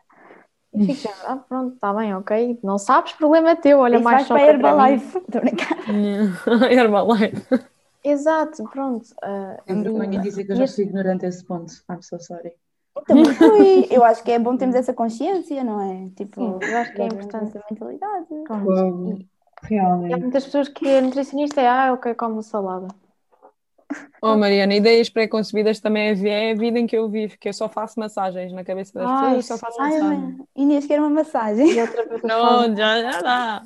S2: E fico já, ah, pronto, está bem, ok. Não sabes, problema é teu, olha Isso mais só para
S1: Herbalife. *laughs*
S3: Herbalife.
S2: Exato, pronto. Uh,
S4: Tenho vergonha de dizer que eu já fui ignorante a esse ponto. I'm so sorry.
S1: Também fui. Eu acho que é bom termos essa consciência, não é?
S2: Tipo, Sim, eu acho que é importante
S1: a mentalidade.
S4: Pronto. E, Realmente.
S2: E há muitas pessoas que a nutricionista é, ah, ok, como salada.
S3: Oh Mariana, ideias pré-concebidas também é a vida em que eu vivo, que eu só faço massagens na cabeça das ai, pessoas, só faço ai, massagem.
S1: Inês quer uma massagem.
S3: Não, já, já dá.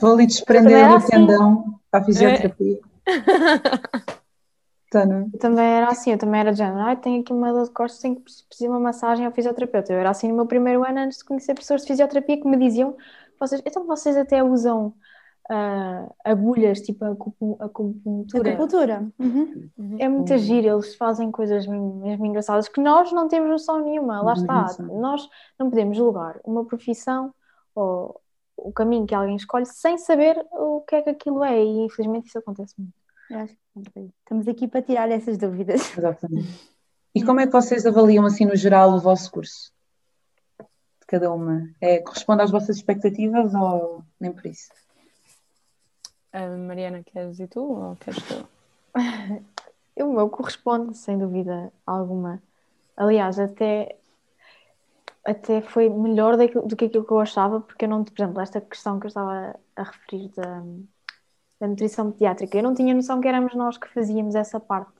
S4: Vou ali desprender o assim. tendão para a fisioterapia. É.
S2: Tá, não? Também era assim, eu também era de género, ah, tenho aqui uma dor de costas, tenho que precisar de uma massagem ao fisioterapeuta. Eu era assim no meu primeiro ano antes de conhecer pessoas de fisioterapia que me diziam, vocês, então vocês até usam uh, agulhas, tipo a acupuntura.
S1: Acupuntura.
S2: Uhum. É muito uhum. giro, eles fazem coisas mesmo engraçadas que nós não temos noção nenhuma. Lá está, nós não podemos julgar uma profissão ou o caminho que alguém escolhe sem saber o que é que aquilo é, e infelizmente isso acontece muito.
S1: Estamos aqui para tirar essas dúvidas.
S4: Exatamente. E como é que vocês avaliam, assim, no geral, o vosso curso? De cada uma? É, corresponde às vossas expectativas ou nem por isso?
S3: Uh, Mariana, queres ir tu ou queres tu?
S2: o *laughs* meu corresponde, sem dúvida alguma. Aliás, até, até foi melhor do que aquilo que eu achava, porque eu não, por exemplo, esta questão que eu estava a referir da, da nutrição pediátrica, eu não tinha noção que éramos nós que fazíamos essa parte.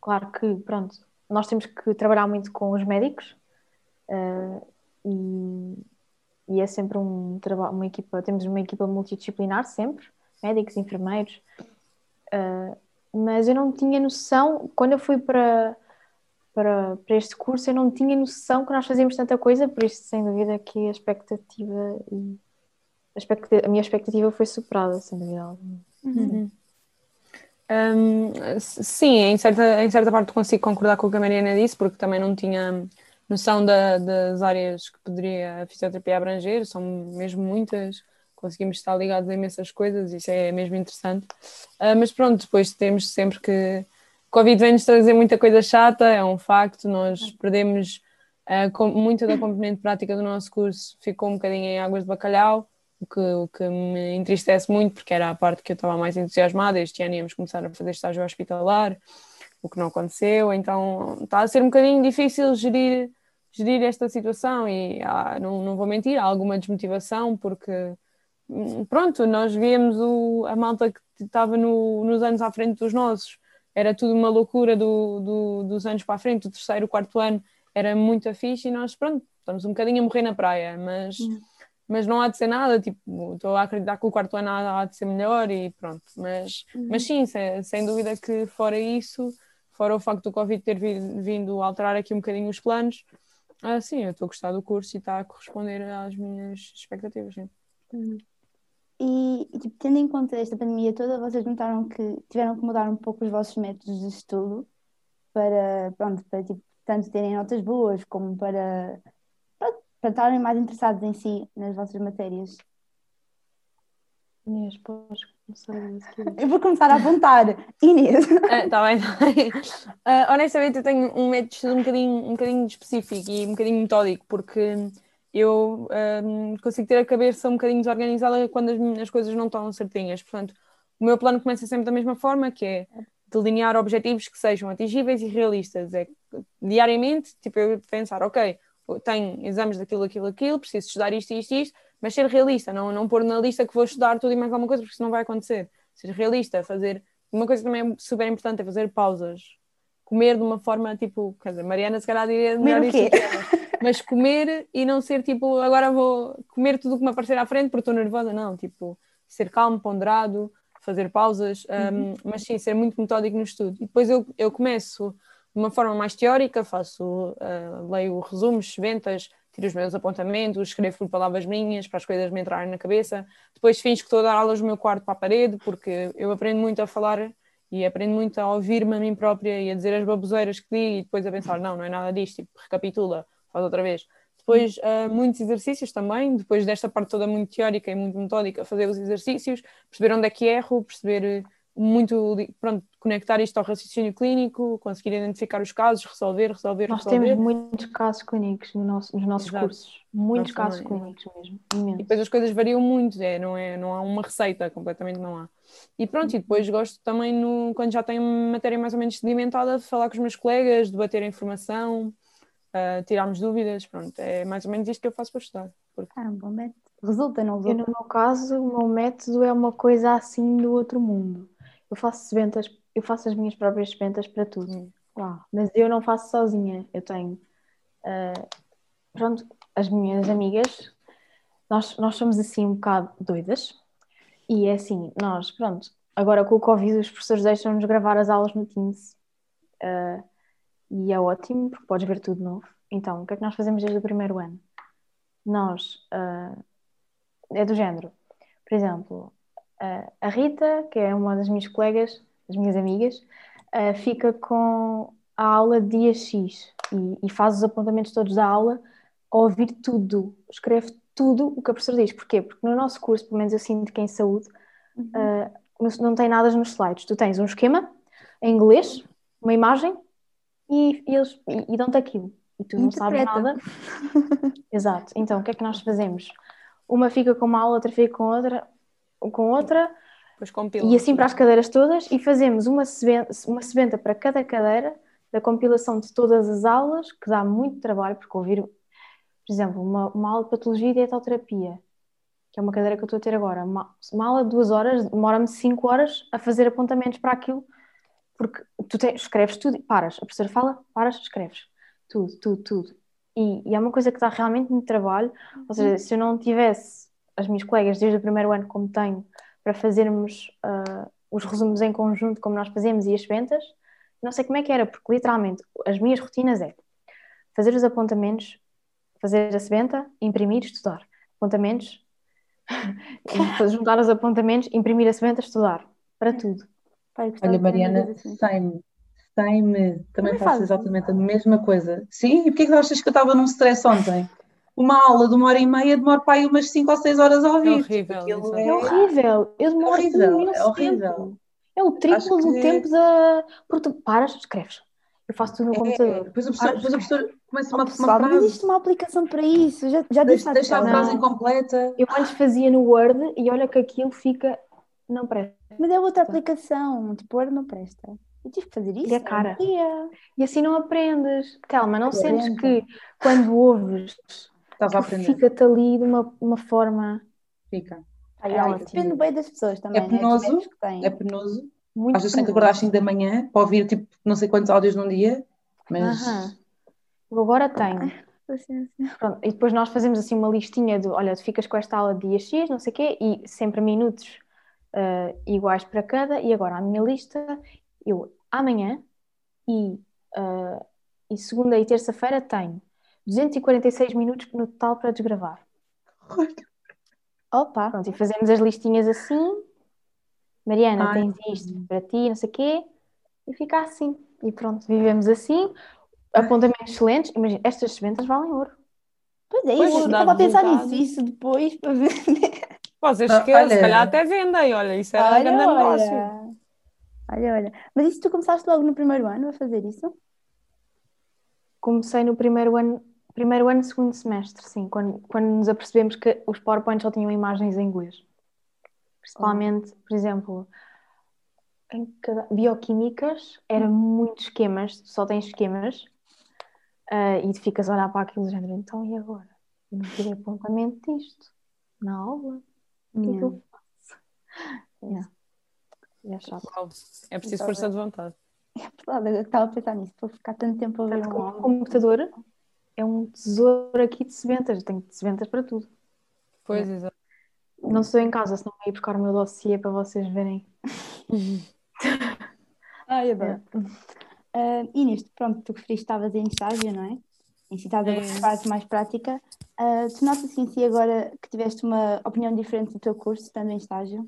S2: Claro que, pronto, nós temos que trabalhar muito com os médicos uh, e, e é sempre um trabalho, uma equipa, temos uma equipa multidisciplinar sempre, médicos, enfermeiros, uh, mas eu não tinha noção, quando eu fui para, para, para este curso, eu não tinha noção que nós fazíamos tanta coisa, por isso, sem dúvida, que a expectativa e a, a minha expectativa foi superada, sem dúvida alguma.
S3: Uhum. Um, sim, em certa, em certa parte consigo concordar com o que a Mariana disse, porque também não tinha noção da, das áreas que poderia a fisioterapia abranger, são mesmo muitas, conseguimos estar ligados a imensas coisas, isso é mesmo interessante. Uh, mas pronto, depois temos sempre que. Covid vem-nos trazer muita coisa chata, é um facto, nós perdemos uh, muita da componente prática do nosso curso, ficou um bocadinho em águas de bacalhau, o que, o que me entristece muito, porque era a parte que eu estava mais entusiasmada. Este ano íamos começar a fazer estágio hospitalar, o que não aconteceu, então está a ser um bocadinho difícil gerir, gerir esta situação e ah, não, não vou mentir, há alguma desmotivação, porque pronto, nós víamos o, a malta que estava no, nos anos à frente dos nossos, era tudo uma loucura do, do, dos anos para a frente, o terceiro, o quarto ano era muito fixe e nós, pronto, estamos um bocadinho a morrer na praia, mas, uhum. mas não há de ser nada, tipo, estou a acreditar que o quarto ano há, há de ser melhor e pronto, mas, uhum. mas sim, sem, sem dúvida que fora isso, fora o facto do Covid ter vindo alterar aqui um bocadinho os planos, ah, sim, eu estou a gostar do curso e está a corresponder às minhas expectativas, sim.
S1: Uhum. E, tipo, tendo em conta esta pandemia toda, vocês notaram que tiveram que mudar um pouco os vossos métodos de estudo para, pronto, para tipo, tanto terem notas boas como para, para, para estarem mais interessados em si, nas vossas matérias?
S2: Inês, podes começar a *laughs*
S1: Eu vou começar a apontar. Inês.
S3: Está *laughs* uh, bem, está bem. Uh, honestamente, eu tenho um método de estudo um bocadinho, um bocadinho específico e um bocadinho metódico, porque eu um, consigo ter a cabeça um bocadinho desorganizada quando as, as coisas não estão certinhas. Portanto, o meu plano começa sempre da mesma forma, que é delinear objetivos que sejam atingíveis e realistas. É diariamente, tipo, eu pensar, ok, tenho exames daquilo, aquilo, aquilo, preciso estudar isto, isto, isto, mas ser realista, não, não pôr na lista que vou estudar tudo e mais alguma coisa, porque isso não vai acontecer. Ser realista, fazer. Uma coisa que também é super importante é fazer pausas. Comer de uma forma tipo. Quer dizer, Mariana, se calhar diria melhor
S1: isso.
S3: Mas comer e não ser tipo, agora vou comer tudo que me aparecer à frente porque estou nervosa, não. Tipo, ser calmo, ponderado, fazer pausas, uhum. um, mas sim, ser muito metódico no estudo. E depois eu, eu começo de uma forma mais teórica, faço, uh, leio resumos, ventas, tiro os meus apontamentos, escrevo por palavras minhas para as coisas me entrarem na cabeça. Depois fins que estou a dar aulas no meu quarto para a parede, porque eu aprendo muito a falar e aprendo muito a ouvir-me a mim própria e a dizer as baboseiras que digo e depois a pensar, não, não é nada disto, tipo, recapitula, faz outra vez. Depois, uh, muitos exercícios também, depois desta parte toda muito teórica e muito metódica, fazer os exercícios, perceber onde é que erro, perceber muito, pronto, conectar isto ao raciocínio clínico, conseguir identificar os casos, resolver, resolver,
S2: Nós
S3: resolver.
S2: temos muitos casos clínicos no nosso, nos nossos Exato. cursos, muitos Nós casos também. clínicos mesmo, imenso.
S3: E depois as coisas variam muito, é, não, é, não há uma receita, completamente não há. E pronto, e depois gosto também, no, quando já tenho matéria mais ou menos sedimentada, de falar com os meus colegas, debater a informação, uh, tirarmos dúvidas, pronto, é mais ou menos isto que eu faço para estudar.
S1: Porque... Ah, um bom método. Resulta, não resulta?
S2: Eu, no meu caso, o meu método é uma coisa assim do outro mundo. Eu faço ventas, eu faço as minhas próprias ventas para tudo. Hum. Mas eu não faço sozinha. Eu tenho, uh, pronto, as minhas amigas, nós, nós somos assim um bocado doidas. E é assim, nós, pronto, agora com o Covid os professores deixam-nos gravar as aulas no Teams. Uh, e é ótimo, porque podes ver tudo novo. Então, o que é que nós fazemos desde o primeiro ano? Nós, uh, é do género. Por exemplo, uh, a Rita, que é uma das minhas colegas, das minhas amigas, uh, fica com a aula dia X e, e, faz os apontamentos todos da aula ouvir tudo, escreve tudo o que a professora diz. Porquê? Porque no nosso curso, pelo menos eu sinto que em saúde, uhum. não, não tem nada nos slides. Tu tens um esquema em inglês, uma imagem e, e eles e, e dão-te aquilo. E tu não sabes nada. Exato. Então, o que é que nós fazemos? Uma fica com uma aula, outra fica com outra, com outra. e assim para as cadeiras todas. E fazemos uma sebenta, uma sebenta para cada cadeira da compilação de todas as aulas, que dá muito trabalho, porque ouvir, por exemplo, uma, uma aula de patologia e dietoterapia, que é uma cadeira que eu estou a ter agora, uma, uma aula de duas horas, demora-me cinco horas a fazer apontamentos para aquilo porque tu te, escreves tudo, paras, a professora fala, paras, escreves tudo, tudo, tudo. e, e é uma coisa que dá realmente muito trabalho. Ou seja, se eu não tivesse as minhas colegas desde o primeiro ano, como tenho, para fazermos uh, os resumos em conjunto, como nós fazemos, e as ventas, não sei como é que era, porque literalmente as minhas rotinas é fazer os apontamentos, fazer a sebenta, imprimir, estudar. Apontamentos, *laughs* *laughs* juntar os apontamentos, imprimir a sebenta, estudar. Para tudo.
S1: Pai,
S4: Olha, Mariana,
S1: assim.
S4: sei-me, sei-me, também faço
S1: fazes?
S4: exatamente a mesma coisa. Sim, e porquê que tu achas que eu estava num stress ontem? Uma aula de uma hora e meia demora para aí umas 5 ou 6 horas a ouvir.
S3: horrível,
S4: Aquilo
S3: exato.
S2: É horrível. Eu demoro
S4: horrível,
S2: imenso
S4: é horrível.
S2: tempo. É o triplo
S4: Acho
S2: do
S4: que-
S2: tempo da. Porque tu paras, escreves. Eu faço tudo no
S4: É,
S2: computador.
S4: depois o professor, depois o professor começa uma,
S1: Oh,
S4: uma
S1: pessoal, mas
S4: frase,
S1: existe uma aplicação para isso. Já, já disse
S4: deixa, deixa a frase
S2: Não.
S4: incompleta.
S2: Eu antes fazia no Word e olha que aquilo fica. Não presta.
S1: Mas é outra aplicação. Tipo, não presta. Eu tive que fazer isso.
S2: E a cara?
S1: Ia.
S2: E assim não aprendes. Telma, não
S1: Aprendo.
S2: sentes que quando ouves fica-te ali de uma, uma forma
S4: Fica.
S1: Ai,
S2: É
S1: ai,
S2: ótimo.
S1: depende bem das pessoas também.
S4: É
S1: né?
S4: Penoso,
S1: têm.
S4: É penoso.
S2: muito.
S4: Às vezes tenho que acordar às 5 da manhã para ouvir tipo não sei quantos áudios num dia, mas
S2: Aham. Eu agora tenho. Pronto, e depois nós fazemos assim uma listinha de, olha, tu ficas com esta aula dia X, não sei o quê, e sempre minutos eh, iguais para cada, e agora a minha lista, eu amanhã e, eh, e segunda e terça-feira tenho 246 minutos no total para desgravar.
S1: Opa.
S2: Pronto, e fazemos as listinhas assim, Mariana,
S4: Ai.
S2: tens isto para ti, não sei o quê, e fica assim. E pronto, vivemos assim, apontamentos excelentes, imagina, estas sementes valem ouro.
S1: Pois é,
S3: Pois,
S1: isso. Eu estava a pensar nisso isso depois para ver.
S3: Vocês
S4: Ah,
S3: esquecem, se calhar até vendem, olha, isso era um
S1: Olha,
S3: grande negócio.
S1: olha. Olha, olha. Mas isso tu começaste logo no primeiro ano a fazer isso?
S2: Comecei no primeiro ano, primeiro ano, segundo semestre, sim, quando, quando nos apercebemos que os PowerPoints só tinham imagens em inglês. Principalmente, por exemplo, em cada- bioquímicas, era muito esquemas, só tens esquemas, ah, e tu ficas a olhar para aquilo do género, então e agora? Eu não tirei apontamento disto na aula, o que é que eu faço? Yeah. É chato.
S3: É preciso força de vontade.
S1: É verdade, eu estava a pensar nisso. Para ficar tanto tempo a ver
S2: Tanto
S1: um álbum.
S2: computador é um tesouro aqui de sementas, eu tenho sementas para tudo.
S3: Pois, exato.
S2: Não estou em casa, senão vou ir buscar o meu dossiê para vocês verem. *laughs*
S1: Ai, adoro. Ah, e nisto, pronto, tu referiste que estavas em estágio, não é? Si estás agora
S3: É.
S1: parte mais prática. Ah, tu notas assim, se agora que tiveste uma opinião diferente do teu curso, estando em estágio?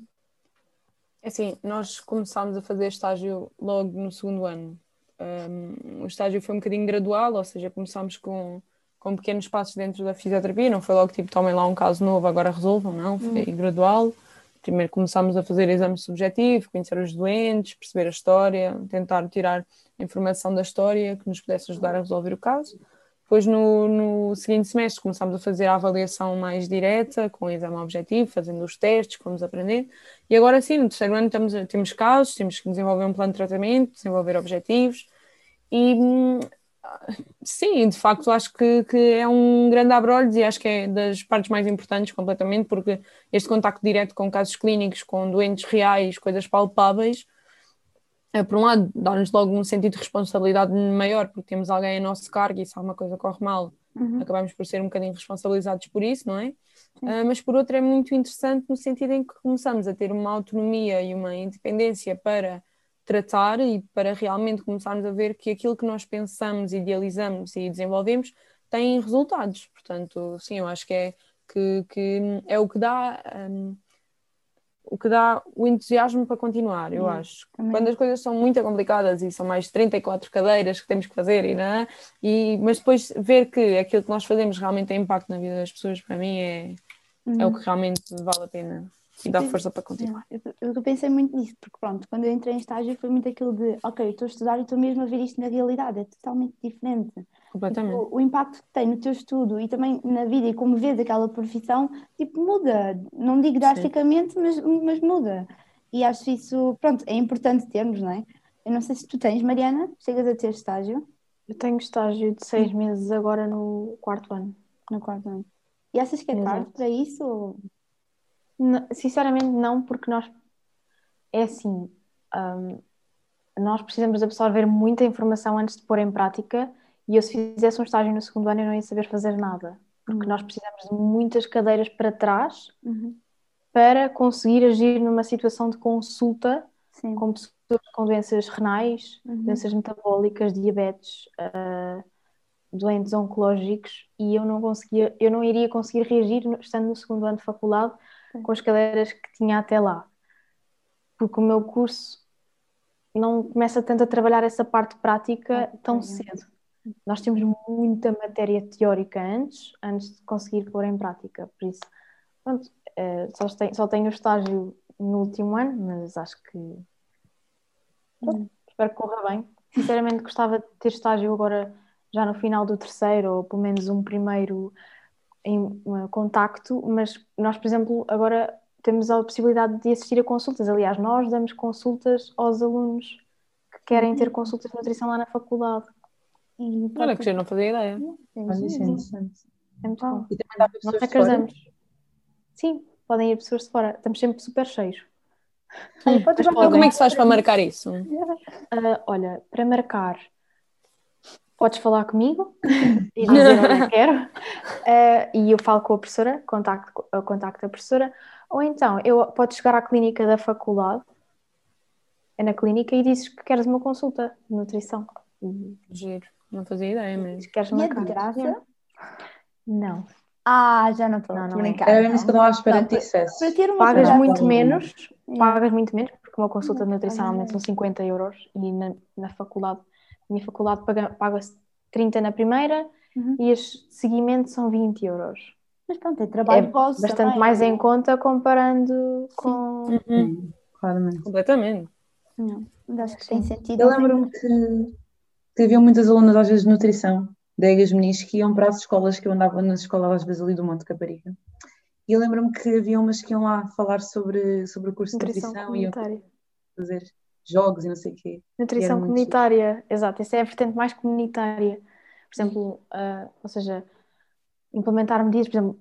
S3: É Assim, nós começámos a fazer estágio logo no segundo ano. Um, o estágio foi um bocadinho gradual, ou seja, começámos com, com pequenos passos dentro da fisioterapia, não foi logo tipo, tomem lá um caso novo, agora resolvam, não, foi gradual. Primeiro começámos a fazer exames subjetivos, conhecer os doentes, perceber a história, tentar tirar a informação da história que nos pudesse ajudar a resolver o caso. Depois, no, no seguinte semestre, começámos a fazer a avaliação mais direta, com o exame objetivo, fazendo os testes, fomos aprendendo. E agora sim, no terceiro ano estamos, temos casos, temos que desenvolver um plano de tratamento, desenvolver objetivos. E hum, sim, de facto, acho que, que é um grande abrolhos e acho que é das partes mais importantes completamente, porque este contacto direto com casos clínicos, com doentes reais, coisas palpáveis, por um lado, dá-nos logo um sentido de responsabilidade maior, porque temos alguém a nosso cargo e se alguma coisa corre mal, acabamos por ser um bocadinho responsabilizados por isso, não é? Ah, mas por outro é muito interessante no sentido em que começamos a ter uma autonomia e uma independência para tratar e para realmente começarmos a ver que aquilo que nós pensamos, idealizamos e desenvolvemos tem resultados. Portanto, sim, eu acho que é, que, que é o que dá. hum, o que dá o entusiasmo para continuar, eu
S1: Hum,
S3: acho.
S1: também.
S3: Quando as coisas são muito complicadas e são mais de 34 cadeiras que temos que fazer, e, não é? e, mas depois ver que aquilo que nós fazemos realmente tem impacto na vida das pessoas, para mim é, é o que realmente vale a pena e dá força para continuar.
S1: Eu, eu, pensei muito nisso, porque pronto, quando eu entrei em estágio foi muito aquilo de, ok, eu estou a estudar e estou mesmo a ver isto na realidade, é totalmente diferente.
S3: Completamente.
S1: O, o impacto que tem no teu estudo e também na vida e como vês aquela profissão, tipo, muda. Não digo drasticamente, mas, mas muda. E acho isso, pronto, é importante termos, não é? Eu não sei se tu tens, Mariana, chegas a ter estágio
S2: Eu tenho estágio de seis meses agora no quarto ano.
S1: no quarto ano. E achas que é
S2: Exato.
S1: para isso? ou-
S2: Sinceramente, não, porque nós. É assim. hum, nós precisamos absorver muita informação antes de pôr em prática E eu, se fizesse um estágio no segundo ano, eu não ia saber fazer nada, porque
S1: Uhum.
S2: nós precisamos de muitas cadeiras para trás
S1: Uhum.
S2: para conseguir agir numa situação de consulta
S1: Sim.
S2: com pessoas com doenças renais,
S1: Uhum.
S2: doenças metabólicas, diabetes, ah, doentes oncológicos, e eu não conseguia, eu não iria conseguir reagir estando no segundo ano de faculdade
S1: Sim.
S2: com as cadeiras que tinha até lá, porque o meu curso não começa tanto a trabalhar essa parte prática
S1: Ah,
S2: tão cedo. Nós temos muita matéria teórica antes, antes de conseguir pôr em prática, por isso, pronto, eh, só tenho, só tenho o estágio no último ano, mas acho que pronto, espero que corra bem. Sinceramente gostava de ter estágio agora já no final do terceiro, ou pelo menos um primeiro em um contacto, mas nós, por exemplo, agora temos a possibilidade de assistir a consultas. Aliás, nós damos consultas aos alunos que querem ter consultas de nutrição lá na faculdade.
S1: E
S3: Olha, que eu não fazia ideia.
S4: Olha, isso é interessante.
S2: É muito bom.
S4: E também dá para
S2: Nós
S4: pessoas de
S2: que
S4: fora?
S2: ajudamos. Sim, podem ir pessoas de fora. Estamos sempre super cheios.
S1: Olha, marcar
S3: Então, como é que se faz para marcar isso? *laughs*
S2: Ah, olha, para marcar, podes falar comigo *laughs* e dizer onde *laughs* quero, Ah, e eu falo com a professora, contacto, eu contacto a professora, ou então eu, podes chegar à clínica da faculdade, é na clínica, e dizes que queres uma consulta de nutrição. E
S3: Giro. Não fazia ideia mesmo.
S2: que queres
S1: E é de graça?
S2: Não.
S1: Ah, já não estou
S2: Não,
S1: a
S2: não é.
S1: brincar.
S4: Era mesmo isso que eu
S1: então.
S4: espera
S1: Não,
S4: que dissesse.
S1: Uma
S2: Pagas muito menos, pagas muito menos, porque uma consulta de nutrição normalmente
S1: não.
S2: são 50 euros e na, na faculdade, minha faculdade paga- paga-se 30 na primeira
S1: Uhum.
S2: e os seguimentos são 20 euros.
S1: Mas pronto, é trabalho
S2: É
S1: vosso
S2: Bastante
S1: também,
S2: mais
S1: é?
S2: em conta comparando com.
S3: Uhum.
S4: Sim, claramente.
S3: Completamente.
S1: Não, acho que tem sentido.
S4: Eu lembro-me que, que havia muitas alunas às vezes de nutrição, da Egas Meniz, que iam para as escolas, que eu andava nas escolas às vezes ali do Monte Caparica. E eu lembro-me que havia umas que iam lá falar sobre, sobre o curso de
S2: Nutrição
S4: nutrição e
S2: comunitária.
S4: fazer jogos e não sei o quê.
S2: Nutrição
S4: muito
S2: comunitária, exato, essa é a vertente mais comunitária. Por exemplo, ah, ou seja, implementar medidas, por exemplo,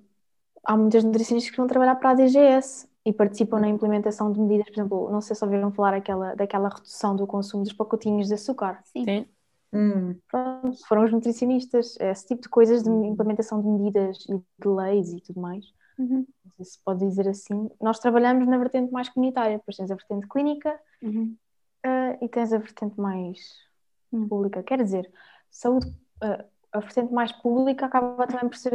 S2: há muitas nutricionistas que vão trabalhar para a DGS e participam na implementação de medidas, por exemplo, não sei se ouviram falar aquela, daquela redução do consumo dos pacotinhos de açúcar.
S1: Sim.
S3: Sim.
S4: Hum,
S2: Pronto, foram os nutricionistas, esse tipo de coisas de implementação de medidas e de leis e tudo mais.
S1: Uhum.
S2: Não sei se pode dizer assim. Nós trabalhamos na vertente mais comunitária, depois tens a vertente clínica
S1: Uhum.
S2: Ah, e tens a vertente mais pública. Quer dizer, saúde, ah, a vertente mais pública acaba também por ser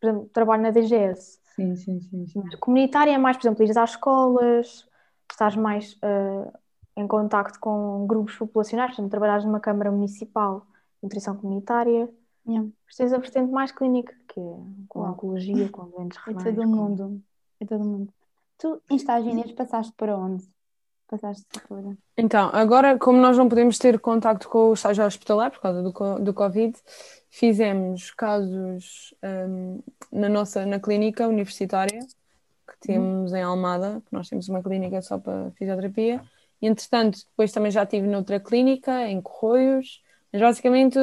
S2: por exemplo, trabalho na DGS.
S4: sim, sim, sim, sim.
S2: Comunitária é mais, por exemplo, ires às escolas, estás mais ah, em contacto com grupos populacionais, por exemplo, trabalhares numa Câmara Municipal de Nutrição Comunitária.
S1: Yeah.
S2: Tens a vertente mais clínica, que é com
S1: Uau.
S2: oncologia, com doentes *laughs*
S1: É
S2: renais.
S1: todo o mundo. É todo mundo. Tu, em estágio Inês, passaste para onde? Passaste.
S3: Então, agora, como nós não podemos ter contacto com o estágio hospitalar por causa do, do Covid, fizemos casos hum, na nossa na clínica universitária que temos em Almada, que nós temos uma clínica só para fisioterapia, e entretanto, depois também já estive noutra clínica, em Corroios, mas basicamente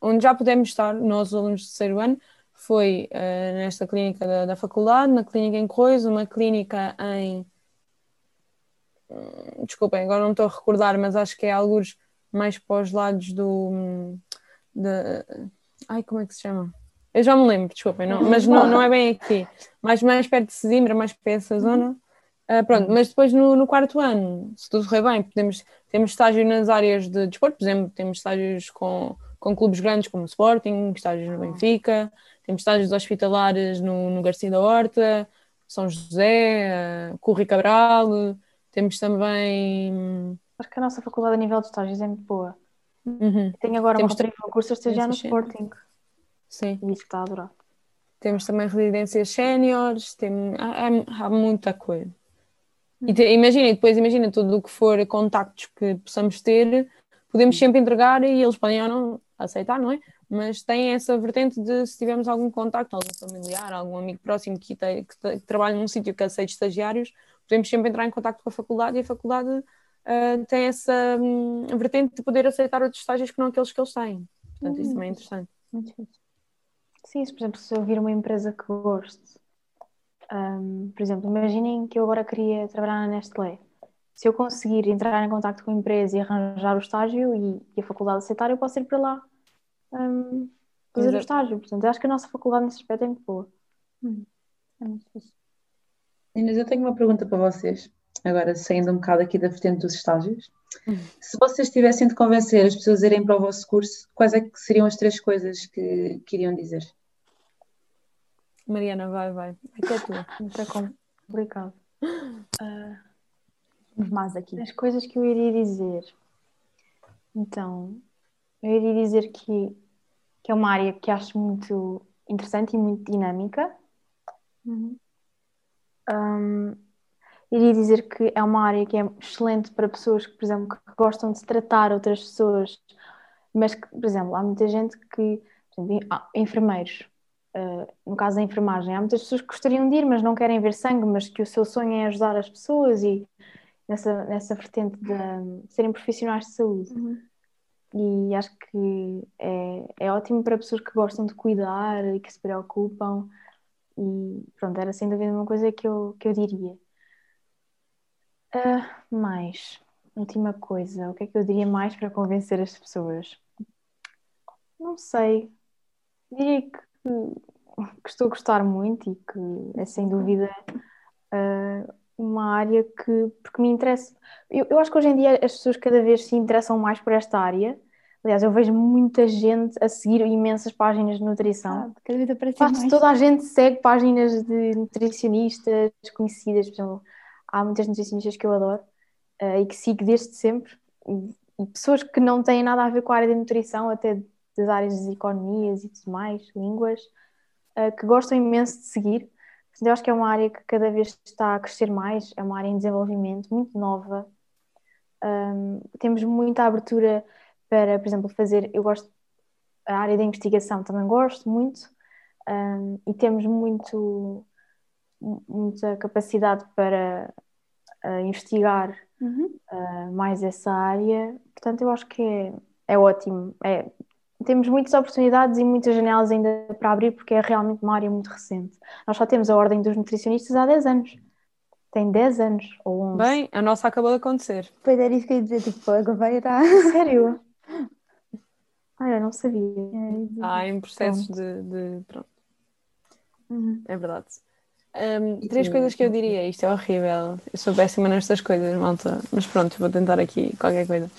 S3: onde já pudemos estar, nós alunos de terceiro ano, foi eh, nesta clínica da, da faculdade, na clínica em Corroios, uma clínica em desculpem, agora não estou a recordar, mas acho que é alguns mais para os lados do. Da, ai, como é que se chama? Eu já me lembro, desculpem, não, mas não, não é bem aqui. Mais, mais perto de Sesimbra, mais para essa zona. Ah, pronto, mas depois no, no quarto ano, se tudo correr bem, podemos, temos estágio nas áreas de desporto, por exemplo, temos estágios com, com clubes grandes como o Sporting, estágios no Benfica, temos estágios hospitalares no, no Garcia da Horta, São José, ah, Curri Cabral, temos também.
S2: Acho que a nossa faculdade a nível de estágios é muito boa.
S3: Uhum,
S2: Tenho agora
S3: Temos
S2: uma rapariga no curso a estagiar no Sporting.
S3: sim.
S2: E isso está a adorar.
S3: Temos também residências séniores, tem, há, há- há muita coisa. E te- imagina, e depois imagina tudo o que for contactos que possamos ter, podemos sempre entregar e eles podem ou não aceitar, não é? Mas tem essa vertente de se tivermos algum contacto, algum familiar, algum amigo próximo que, te- que te- que trabalha num sítio que aceite estagiários, podemos sempre entrar em contacto com a faculdade e a faculdade ah, tem essa hum, vertente de poder aceitar outros estágios que não aqueles que eles têm. Portanto, isso também é interessante.
S1: Muito fixe.
S2: Sim, por exemplo, se eu vir uma empresa que goste, hum, por exemplo, imaginem que eu agora queria trabalhar na Nestlé. Se eu conseguir entrar em contato com a empresa e arranjar o estágio e, e a faculdade aceitar, eu posso ir para lá. um, fazer o
S3: Exato.
S2: estágio. Portanto, acho que a nossa faculdade nesse aspecto é muito boa.
S1: É muito fixe.
S4: Meninas, eu tenho uma pergunta para vocês, agora saindo um bocado aqui da vertente dos estágios. Se vocês tivessem de convencer as pessoas a irem para o vosso curso, quais é que seriam as três coisas que, que iriam dizer?
S3: Mariana, vai, vai. Que é tua.
S2: Muito é complicado.
S1: Vamos mais aqui.
S2: As coisas que eu iria dizer. Então, eu iria dizer que, que é uma área que acho muito interessante e muito dinâmica. Um, iria dizer que é uma área que é excelente para pessoas que, por exemplo, que gostam de tratar outras pessoas, mas que, por exemplo, há muita gente que, por exemplo, enfermeiros, uh, no caso da enfermagem, há muitas pessoas que gostariam de ir, mas não querem ver sangue, mas que o seu sonho é ajudar as pessoas e nessa, nessa vertente de serem profissionais de saúde. E acho que é, é ótimo para pessoas que gostam de cuidar e que se preocupam. E pronto, era sem dúvida uma coisa que eu, que eu diria. Ah, mais, última coisa, o que é que eu diria mais para convencer as pessoas? Não sei. Diria que, que estou a gostar muito e que é sem dúvida ah, uma área que, porque me interessa. Eu, eu acho que hoje em dia as pessoas cada vez se interessam mais por esta área. Aliás, eu vejo muita gente a seguir imensas páginas de nutrição.
S1: Ah, cada vez aparece
S2: Quase
S1: mais.
S2: toda a gente segue páginas de nutricionistas conhecidas, por exemplo, há muitas nutricionistas que eu adoro eh, e que sigo desde sempre, e, e pessoas que não têm nada a ver com a área de nutrição, até das áreas das economias e tudo mais, línguas, eh, que gostam imenso de seguir. Portanto, eu acho que é uma área que cada vez está a crescer mais, é uma área em desenvolvimento, muito nova. Um, temos muita abertura para, por exemplo, fazer. Eu gosto, a área da investigação também gosto muito, um, e temos muito, muita capacidade para uh, investigar
S1: Uhum.
S2: uh, mais essa área. Portanto, eu acho que é, é ótimo. É, temos muitas oportunidades e muitas janelas ainda para abrir, porque é realmente uma área muito recente. Nós só temos a Ordem dos Nutricionistas há 10 anos. Tem 10 anos ou 11.
S3: Bem, a nossa acabou de acontecer.
S1: Depois era isso que eu ia dizer, tipo, a Gouveia está.
S2: Sério? *laughs* Ah, eu não sabia.
S3: Há em processos de, de- Pronto,
S1: Uhum.
S3: é verdade. Hum, três coisas que eu diria, isto é horrível. Eu sou péssima nestas coisas, malta. Mas pronto, vou tentar aqui qualquer coisa.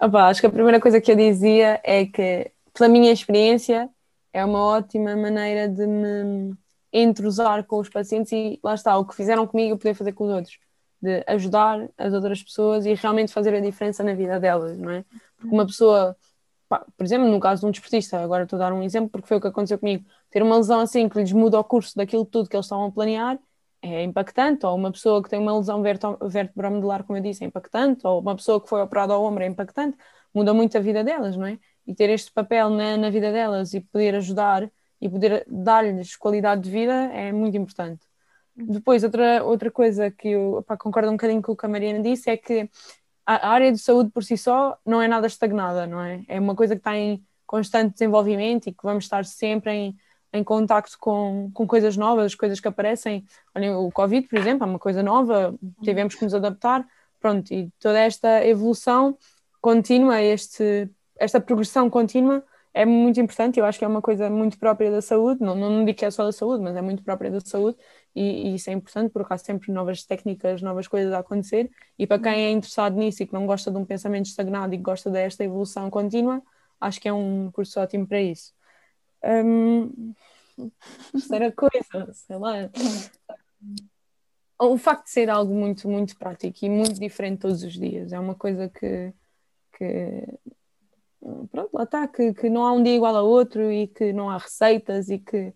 S3: Opa, acho que a primeira coisa que eu dizia é que, pela minha experiência, é uma ótima maneira de me entrosar com os pacientes e lá está, o que fizeram comigo eu poder fazer com os outros. De ajudar as outras pessoas e realmente fazer a diferença na vida delas, não é? Porque uma pessoa, pá, por exemplo, no caso de um desportista, agora estou a dar um exemplo porque foi o que aconteceu comigo, ter uma lesão assim que lhes muda o curso daquilo tudo que eles estavam a planear é impactante, ou uma pessoa que tem uma lesão vertebromedular, como eu disse, é impactante, ou uma pessoa que foi operada ao ombro é impactante, muda muito a vida delas, não é? E ter este papel na, na vida delas e poder ajudar e poder dar-lhes qualidade de vida é muito importante. Depois, outra, outra coisa que eu pá, concordo um bocadinho com o que a Mariana disse é que a área de saúde por si só não é nada estagnada, não é? É uma coisa que está em constante desenvolvimento e que vamos estar sempre em, em contacto com, com coisas novas, coisas que aparecem. Olhem, o Covid, por exemplo, é uma coisa nova, tivemos que nos adaptar, pronto, e toda esta evolução contínua, este, esta progressão contínua é muito importante, eu acho que é uma coisa muito própria da saúde, não, não digo que é só da saúde, mas é muito própria da saúde e, e isso é importante porque há sempre novas técnicas, novas coisas a acontecer e para quem é interessado nisso e que não gosta de um pensamento estagnado e que gosta desta evolução contínua, acho que é um curso ótimo para isso. Hum, terceira coisa, sei lá. O facto de ser algo muito, muito prático e muito diferente todos os dias é uma coisa que, que pronto, lá está, que, que não há um dia igual a outro e que não há receitas e que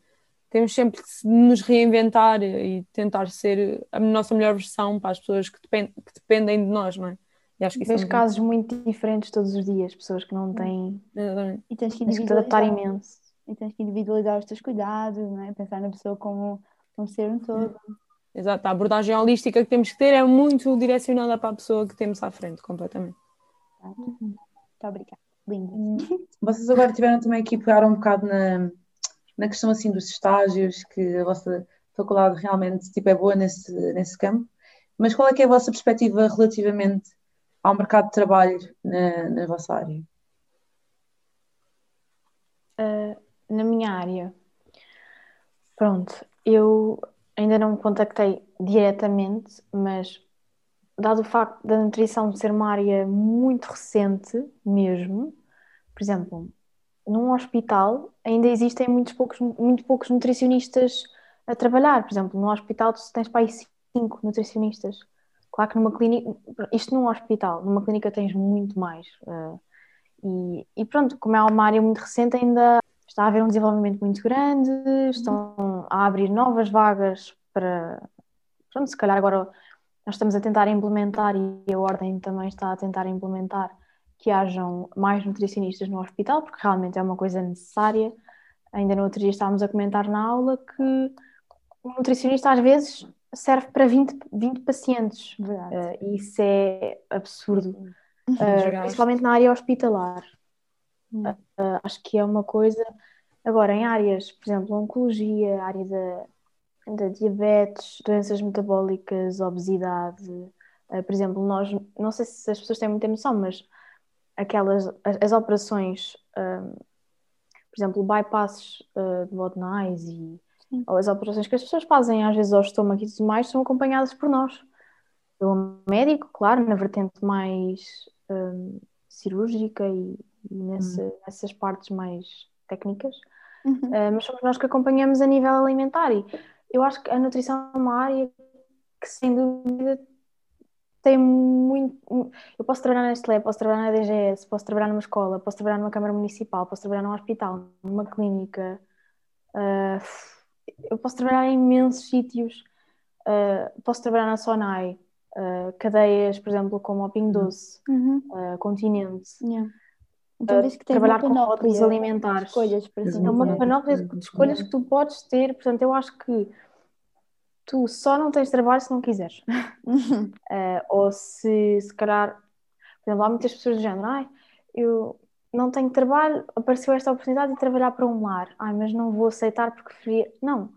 S3: temos sempre que nos reinventar e tentar ser a nossa melhor versão para as pessoas que, depend, que dependem de nós, não é? E acho que isso é
S2: casos muito diferentes todos os dias, pessoas que não têm.
S3: Exatamente.
S1: E tens que
S2: Tens que te adaptar imenso.
S1: E tens que individualizar os teus cuidados, não é? Pensar na pessoa como um ser um todo.
S3: Exato, a abordagem holística que temos que ter é muito direcionada para a pessoa que temos à frente, completamente.
S1: Muito obrigada. Linda.
S4: Vocês agora tiveram também aqui pegar um bocado na, na questão assim dos estágios, que a vossa faculdade realmente tipo, é boa nesse, nesse campo, mas qual é que é a vossa perspectiva relativamente ao mercado de trabalho na, na vossa área?
S2: uh, na minha área, pronto, eu ainda não me contactei diretamente, mas dado o facto da nutrição ser uma área muito recente mesmo, por exemplo, num hospital ainda existem muitos poucos, muito poucos nutricionistas a trabalhar. Por exemplo, num hospital tu tens para aí cinco nutricionistas. Claro que numa clínica, isto num hospital, numa clínica tens muito mais. Uh, e, e, pronto, como é uma área muito recente, ainda está a haver um desenvolvimento muito grande, estão a abrir novas vagas para. Pronto, se calhar agora nós estamos a tentar implementar e a Ordem também está a tentar implementar que hajam mais nutricionistas no hospital, porque realmente é uma coisa necessária. Ainda no outro dia estávamos a comentar na aula que o nutricionista às vezes serve para 20, 20 pacientes. Uh, isso é absurdo, uh, principalmente na área hospitalar. Uh, acho que é uma coisa. Agora, em áreas, por exemplo, oncologia, área da, da diabetes, doenças metabólicas, obesidade, por exemplo, nós, não sei se as pessoas têm muita noção, mas aquelas, as, as operações, por exemplo, bypasses de Bodnais e ou as operações que as pessoas fazem às vezes ao estômago e tudo mais são acompanhadas por nós. Pelo médico, claro, na vertente mais um, cirúrgica e, e nesse, uhum. nessas partes mais técnicas, uhum. uh, mas somos nós que acompanhamos a nível alimentar e eu acho que a nutrição é uma área que sem dúvida tem muito. Eu posso trabalhar na Nestlé, posso trabalhar na DGS, posso trabalhar numa escola, posso trabalhar numa Câmara Municipal, posso trabalhar num hospital, numa clínica. Uh, eu posso trabalhar em imensos sítios, uh, posso trabalhar na Sonai, uh, cadeias, por exemplo, como o Ping Doce, uhum. uh, Continente. Yeah. Então, uh, que trabalhar com rótulos alimentares. Escolhas, para é uma panóplia de escolhas que tu podes ter, portanto, eu acho que tu só não tens trabalho se não quiseres. Uhum. *laughs* ou se, se calhar, por exemplo, há muitas pessoas do género, ai, eu não tenho trabalho, apareceu esta oportunidade de trabalhar para um lar. Ai, mas não vou aceitar porque preferia. Não.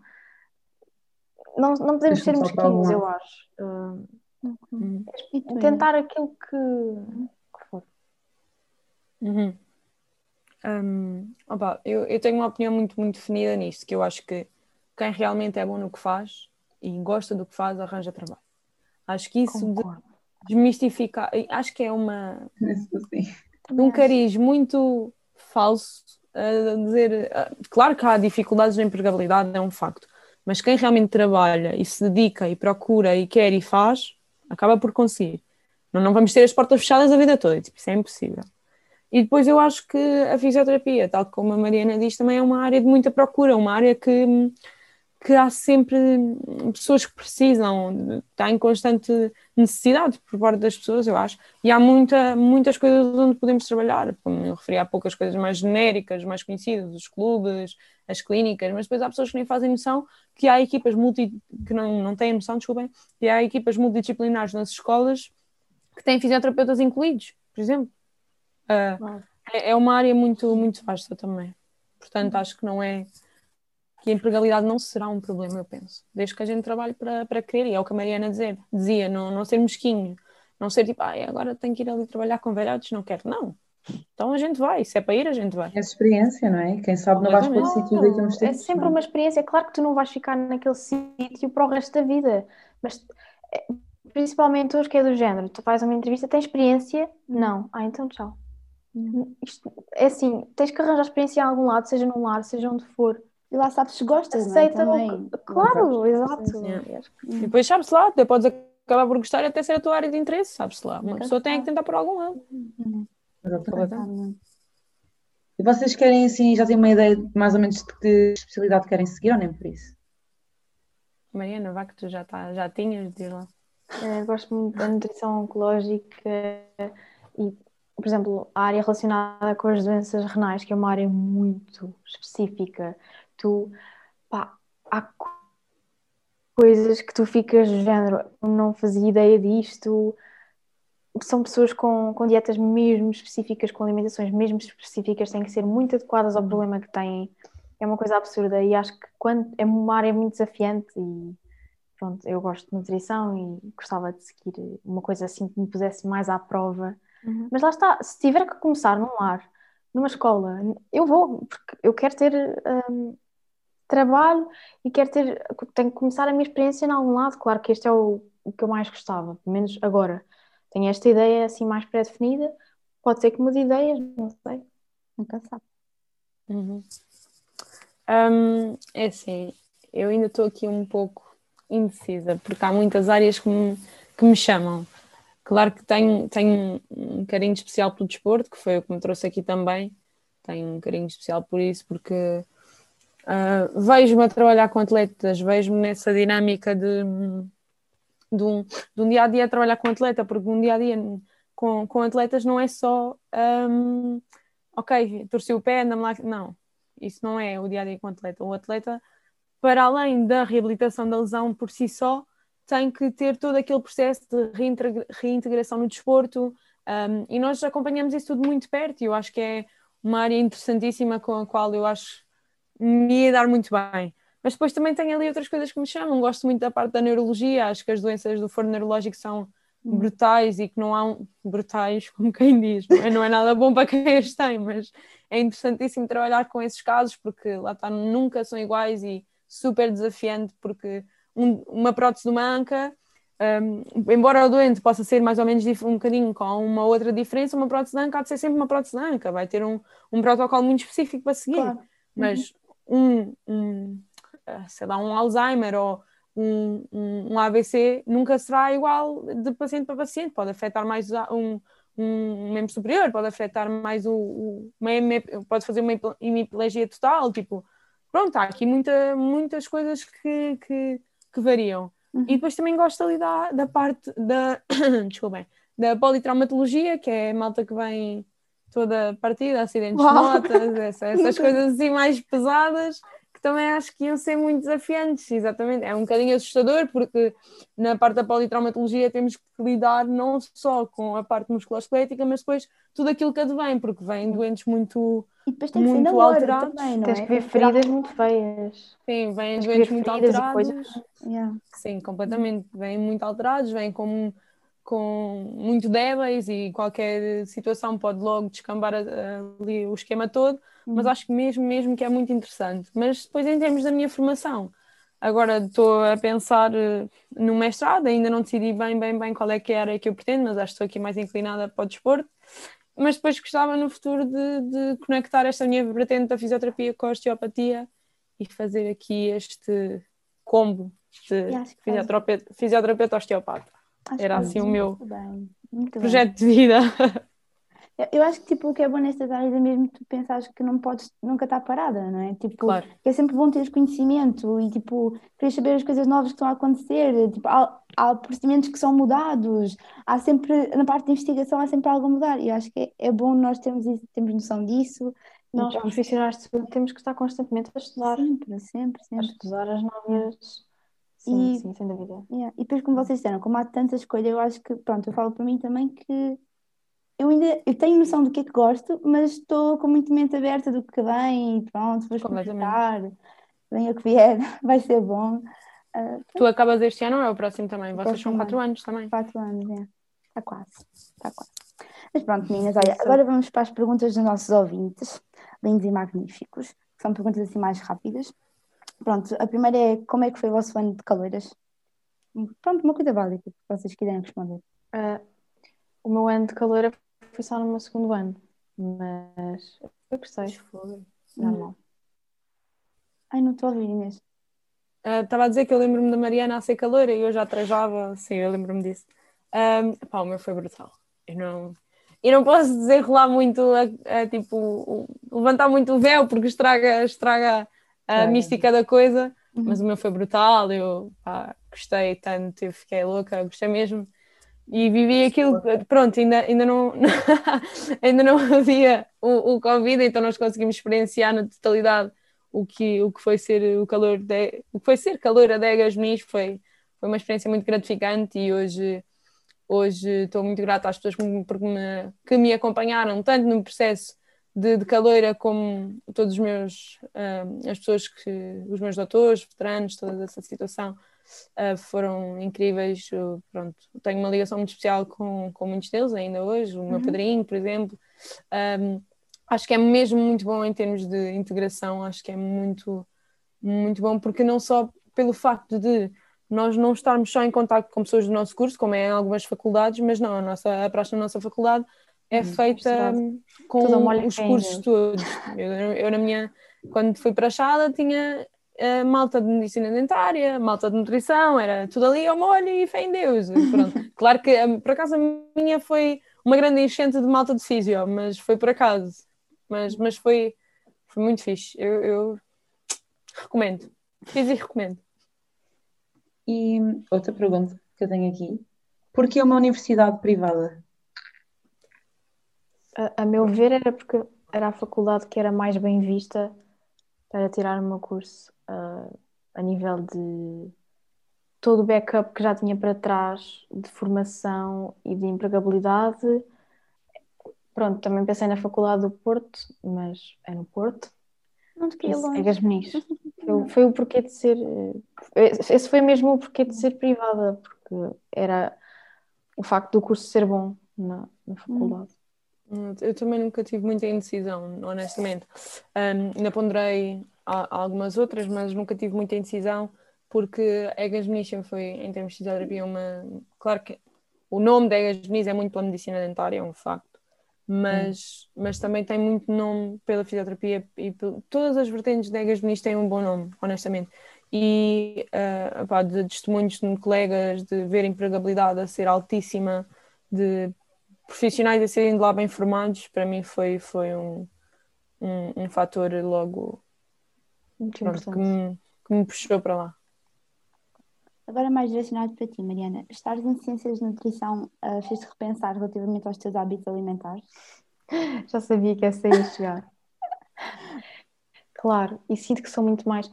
S2: Não, não podemos ser mesquinhos, eu acho. Uh, uhum. Tentar aquilo que, que for.
S3: Uhum. Um, opa, eu, eu tenho uma opinião muito, muito definida nisto, que eu acho que quem realmente é bom no que faz e gosta do que faz, arranja trabalho. Acho que isso de desmistificar, acho que é uma. Um cariz muito falso a dizer. Claro que há dificuldades na empregabilidade, é um facto, mas quem realmente trabalha e se dedica e procura e quer e faz, acaba por conseguir. Não, não vamos ter as portas fechadas a vida toda, tipo, isso é impossível. E depois eu acho que a fisioterapia, tal como a Mariana diz, também é uma área de muita procura, uma área que que há sempre pessoas que precisam, está em constante necessidade por parte das pessoas, eu acho, e há muita, muitas coisas onde podemos trabalhar, como eu referi há poucas coisas mais genéricas, mais conhecidas, os clubes, as clínicas, mas depois há pessoas que nem fazem noção que há equipas multi, que não, não têm noção, desculpem, que há equipas multidisciplinares nas escolas que têm fisioterapeutas incluídos, por exemplo. Uh, é, é uma área muito, muito vasta também. Portanto, acho que não é que a empregabilidade não será um problema, eu penso. Desde que a gente trabalhe para, para querer, e é o que a Mariana dizer, dizia, não, não ser mesquinho, não ser tipo, ah, agora tenho que ir ali trabalhar com velhotes, não quero. Não. Então a gente vai, se é para ir, a gente vai.
S4: É experiência, não é? Quem sabe não vais para outro sítio daqui
S2: uns tempos. É sempre não? uma experiência. Claro que tu não vais ficar naquele sítio para o resto da vida, mas é, principalmente hoje que é do género, tu fazes uma entrevista, tens experiência? Não. Ah, então tchau. Isto, é assim, tens que arranjar experiência em algum lado, seja num lar, seja onde for.
S1: E lá sabes se gostas, Aceita não é? Também.
S2: Claro, exato.
S3: E depois sabes lá, até podes acabar por gostar até ser a tua área de interesse, sabes lá. Uma pessoa tem que tentar por algum lado.
S4: E vocês querem assim, já têm uma ideia de mais ou menos de que especialidade querem seguir ou nem por isso?
S3: Mariana, vá que tu já, tá, já tinhas de ir lá.
S2: É, gosto muito da nutrição oncológica e por exemplo, a área relacionada com as doenças renais, que é uma área muito específica, tu, pá, há coisas que tu ficas do género, não fazia ideia disto. São pessoas com, com dietas mesmo específicas, com alimentações mesmo específicas, têm que ser muito adequadas ao problema que têm. É uma coisa absurda e acho que quando, é uma área muito desafiante e pronto, eu gosto de nutrição e gostava de seguir uma coisa assim que me pusesse mais à prova. Uhum. Mas lá está, se tiver que começar num lar, numa escola. Eu vou, porque eu quero ter um, trabalho e quero ter, tenho que começar a minha experiência em algum lado. Claro que este é o, o que eu mais gostava, pelo menos agora. Tenho esta ideia assim mais pré-definida, pode ser que mude ideias, não sei, nunca sabe.
S3: Uhum. Um, é assim, eu ainda estou aqui um pouco indecisa, porque há muitas áreas que me, que me chamam. Claro que tenho, tenho um carinho especial pelo desporto, que foi o que me trouxe aqui também. Tenho um carinho especial por isso, porque uh, vejo-me a trabalhar com atletas, vejo-me nessa dinâmica de, de, um, de um dia a dia a trabalhar com atleta, porque um dia a dia com, com atletas não é só um, ok, torci o pé, anda-me lá. Não, isso não é o dia a dia com atleta. O atleta, para além da reabilitação da lesão por si só, tem que ter todo aquele processo de reintegração no desporto um, e nós acompanhamos isso tudo muito perto e eu acho que é uma área interessantíssima com a qual eu acho me ia dar muito bem. Mas depois também tem ali outras coisas que me chamam. Gosto muito da parte da neurologia, acho que as doenças do foro neurológico são hum. brutais e que não há um... brutais, *laughs* como quem diz, não é, não é nada bom para quem as tem, mas é interessantíssimo trabalhar com esses casos porque lá está, nunca são iguais e super desafiante porque um, uma prótese de uma anca, um, embora o doente possa ser mais ou menos um bocadinho com uma outra diferença, uma prótese de anca há de ser sempre uma prótese de anca, vai ter um, um protocolo muito específico para seguir. Claro. Mas uhum. Um, um, ah, sei lá, um Alzheimer ou um, um, AVC nunca será igual de paciente para paciente, pode afetar mais um, um membro superior, pode afetar mais o, o uma, pode fazer uma hemiplegia total, tipo, pronto, há aqui muita, muitas coisas que, que, que variam. Uhum. E depois também gosto ali da, da parte da, *coughs* desculpem, da politraumatologia, que é a malta que vem toda partida, acidentes Uau. de motas, essa, *laughs* essas coisas assim mais pesadas, que também acho que iam ser muito desafiantes, exatamente. É um bocadinho assustador, porque na parte da politraumatologia temos que lidar não só com a parte musculoesquelética, mas depois tudo aquilo que advém, porque vêm doentes muito
S1: e depois tem muito que ser alterados. Também, não
S2: Tens é? que ver feridas muito feias.
S3: Sim, vêm doentes muito alterados. Yeah. Sim, completamente. Vêm muito alterados, vêm com, com muito débeis e qualquer situação pode logo descambar ali o esquema todo. Mas uhum. acho que mesmo, mesmo que é muito interessante. Mas depois, em termos da minha formação, agora estou a pensar uh, no mestrado, ainda não decidi bem, bem, bem qual é que é a área que eu pretendo, mas acho que estou aqui mais inclinada para o desporto mas depois gostava no futuro de, de, conectar esta minha vertente da fisioterapia com a osteopatia e fazer aqui este combo de fisioterapeuta, fisioterapeuta osteopata. Acho Era assim o meu projeto de vida.
S1: Eu acho que tipo, o que é bom nestas áreas é mesmo tu pensares que não podes nunca estar parada, não é? Tipo, claro. é sempre bom teres conhecimento e tipo, querer saber as coisas novas que estão a acontecer. Tipo, há, há procedimentos que são mudados, há sempre, na parte de investigação há sempre algo a mudar. E eu acho que é, é bom nós termos, isso, termos noção disso.
S2: Nós, então, profissionais de saúde, temos que estar constantemente a estudar.
S1: Sempre, sempre, sempre.
S2: A estudar as novas. Sim, e, sim, sem dúvida.
S1: Yeah. E depois, como vocês disseram, como há tanta escolha, eu acho que, pronto, eu falo para mim também que eu ainda eu tenho noção do que é que gosto, mas estou com muito mente aberta do que vem e pronto, vou experimentar, venha o que vier, *laughs* vai ser bom.
S3: Uh, tu acabas este ano ou é o próximo também? Vocês são quatro anos também?
S1: Quatro anos, é. Está quase, está quase. Mas pronto, meninas, olha, agora vamos para as perguntas dos nossos ouvintes, lindos e magníficos, que são perguntas assim mais rápidas. Pronto, a primeira é como é que foi o vosso ano de caloiras? Pronto, uma coisa básica que vocês quiserem responder.
S2: Uh, o meu ano de calor foi só no meu segundo ano, mas eu gostei. Foi normal.
S1: Ai, não estou a ouvir, Inês.
S3: Estava uh, a dizer que eu lembro-me da Mariana a ser caloira e eu já trajava, sim, eu lembro-me disso. Um, pá, o meu foi brutal. Eu não, eu não posso desenrolar muito, a, a, tipo, levantar muito o véu porque estraga, estraga a mística da coisa, uhum. mas o meu foi brutal. Eu pá, gostei tanto, eu fiquei louca, gostei mesmo e vivi aquilo, pronto, ainda, ainda, não, *laughs* ainda não havia o, o Covid, então nós conseguimos experienciar na totalidade o que, o que foi ser o calor de, o que foi ser calor a Degas Nis foi, foi uma experiência muito gratificante e hoje, hoje estou muito grata às pessoas que me, que me acompanharam, tanto no processo de, de como todos os meus, uh, as pessoas que, os meus doutores, veteranos, toda essa situação uh, foram incríveis. Eu, pronto, tenho uma ligação muito especial com, com muitos deles ainda hoje, o meu uhum. padrinho, por exemplo. Um, acho que é mesmo muito bom em termos de integração, acho que é muito, muito bom, porque não só pelo facto de nós não estarmos só em contato com pessoas do nosso curso, como é em algumas faculdades, mas não, a, nossa, a praxe na nossa faculdade é hum, feita com os cursos todos. Eu, eu, na minha, quando fui para a Chala, tinha uh, malta de medicina dentária, malta de nutrição, era tudo ali ao molho e fé em Deus. Pronto. *laughs* claro que, um, por acaso, a minha foi uma grande enchente de malta de físio, mas foi por acaso. Mas, mas foi, foi muito fixe. Eu, eu recomendo. Fiz e recomendo.
S4: E outra pergunta que eu tenho aqui: por que uma universidade privada?
S2: A, a, meu ver, era porque era a faculdade que era mais bem vista para tirar o meu curso uh, a nível de todo o backup que já tinha para trás de formação e de empregabilidade. Pronto, também pensei na Faculdade do Porto, mas é no Porto.
S1: Não te queria longe.
S2: É. Foi, foi o porquê de ser. Eh, esse foi mesmo o porquê de ser privada, porque era o facto do curso ser bom na, na faculdade.
S3: Eu também nunca tive muita indecisão, honestamente. Um, ainda ponderei algumas outras, mas nunca tive muita indecisão, porque Egas Munition foi, em termos de fisioterapia, uma. Claro que o nome de Egas Munition é muito pela medicina dentária, é um facto mas, hum. mas também tem muito nome pela fisioterapia e todas as vertentes de Egas Muniz têm um bom nome, honestamente. E uh, pá, de testemunhos de colegas de ver empregabilidade a ser altíssima, de profissionais a serem de lá bem formados, para mim foi, foi um, um, um fator logo pronto, que, me, que me puxou para lá.
S1: Agora mais direcionado para ti, Mariana. Estares em Ciências de Nutrição uh, fez-te repensar relativamente aos teus hábitos alimentares? *laughs*
S2: Já sabia que essa ia chegar. claro, e sinto que sou muito mais...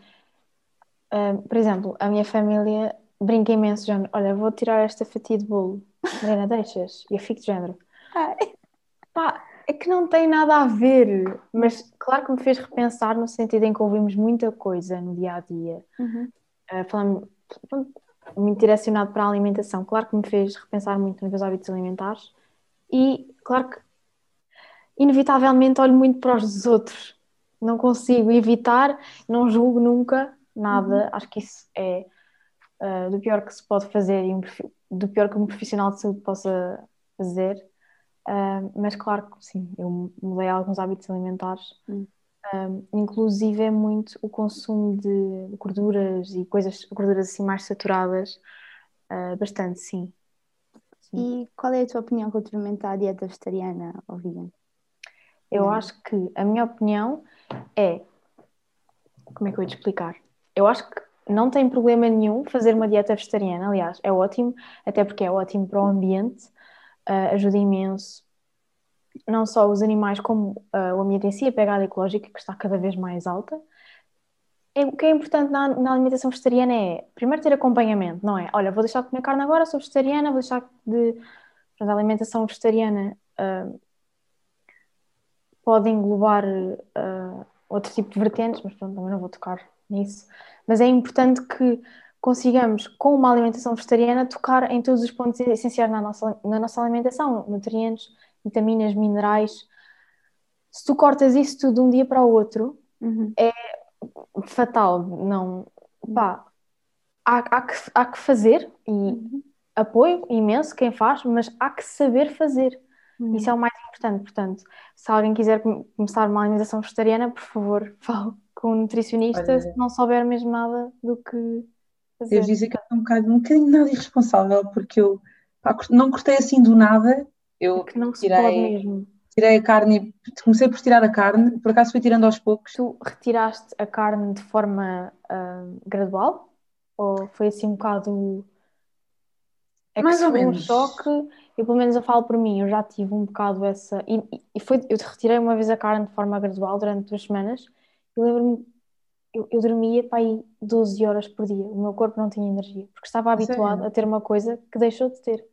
S2: Uh, por exemplo, a minha família brinca imenso, género, olha, vou tirar esta fatia de bolo. Mariana, deixas? E eu fico de género. Pá, é que não tem nada a ver, mas claro que me fez repensar no sentido em que ouvimos muita coisa no dia a dia. Uhum. Uh, falando, muito direcionado para a alimentação. Claro que me fez repensar muito nos meus hábitos alimentares e, claro que, inevitavelmente, olho muito para os dos outros. Não consigo evitar, não julgo nunca nada. Uhum. Acho que isso é uh, do pior que se pode fazer e um, do pior que um profissional de saúde possa fazer. Uh, mas, claro que sim, eu mudei alguns hábitos alimentares. Uhum. Um, inclusive é muito o consumo de gorduras e coisas, gorduras assim mais saturadas, uh, bastante, sim.
S1: sim. E qual é a tua opinião relativamente à dieta vegetariana ou vegan?
S2: Eu acho que a minha opinião é. Como é que eu ia te explicar? Eu acho que não tem problema nenhum fazer uma dieta vegetariana, aliás, é ótimo, até porque é ótimo para o ambiente, uh, ajuda imenso não só os animais como uh, o ambiente em si, a pegada ecológica que está cada vez mais alta. É, o que é importante na, na, alimentação vegetariana é, primeiro, ter acompanhamento, não é? Olha, vou deixar de comer carne agora, sou vegetariana, vou deixar de... a alimentação vegetariana uh, pode englobar outro tipo de vertentes, mas pronto, também não vou tocar nisso. Mas é importante que consigamos, com uma alimentação vegetariana, tocar em todos os pontos essenciais na nossa, na nossa alimentação, nutrientes, vitaminas, minerais. Se tu cortas isso tudo de um dia para o outro, uhum. é fatal. Não, pá, há, há, que, há que fazer e uhum. apoio imenso quem faz, mas há que saber fazer. Uhum. Isso é o mais importante. Portanto, se alguém quiser começar uma alimentação vegetariana, por favor, *laughs* fale com um nutricionista Olha, se não souber mesmo nada do que fazer.
S4: Devo dizer que é um bocado, um bocadinho nada irresponsável, porque eu pá, não cortei assim do nada eu
S2: que não tirei,
S4: tirei a carne e comecei por tirar a carne, por acaso fui tirando aos poucos.
S2: Tu retiraste a carne de forma uh, gradual? Ou foi assim um bocado. É Mais ou menos. um choque, eu pelo menos eu falo por mim, eu já tive um bocado essa. E, e foi, eu te retirei uma vez a carne de forma gradual durante duas semanas. Eu lembro-me, eu, eu dormia para aí 12 horas por dia. O meu corpo não tinha energia, porque estava habituado Sério? a ter uma coisa que deixou de ter.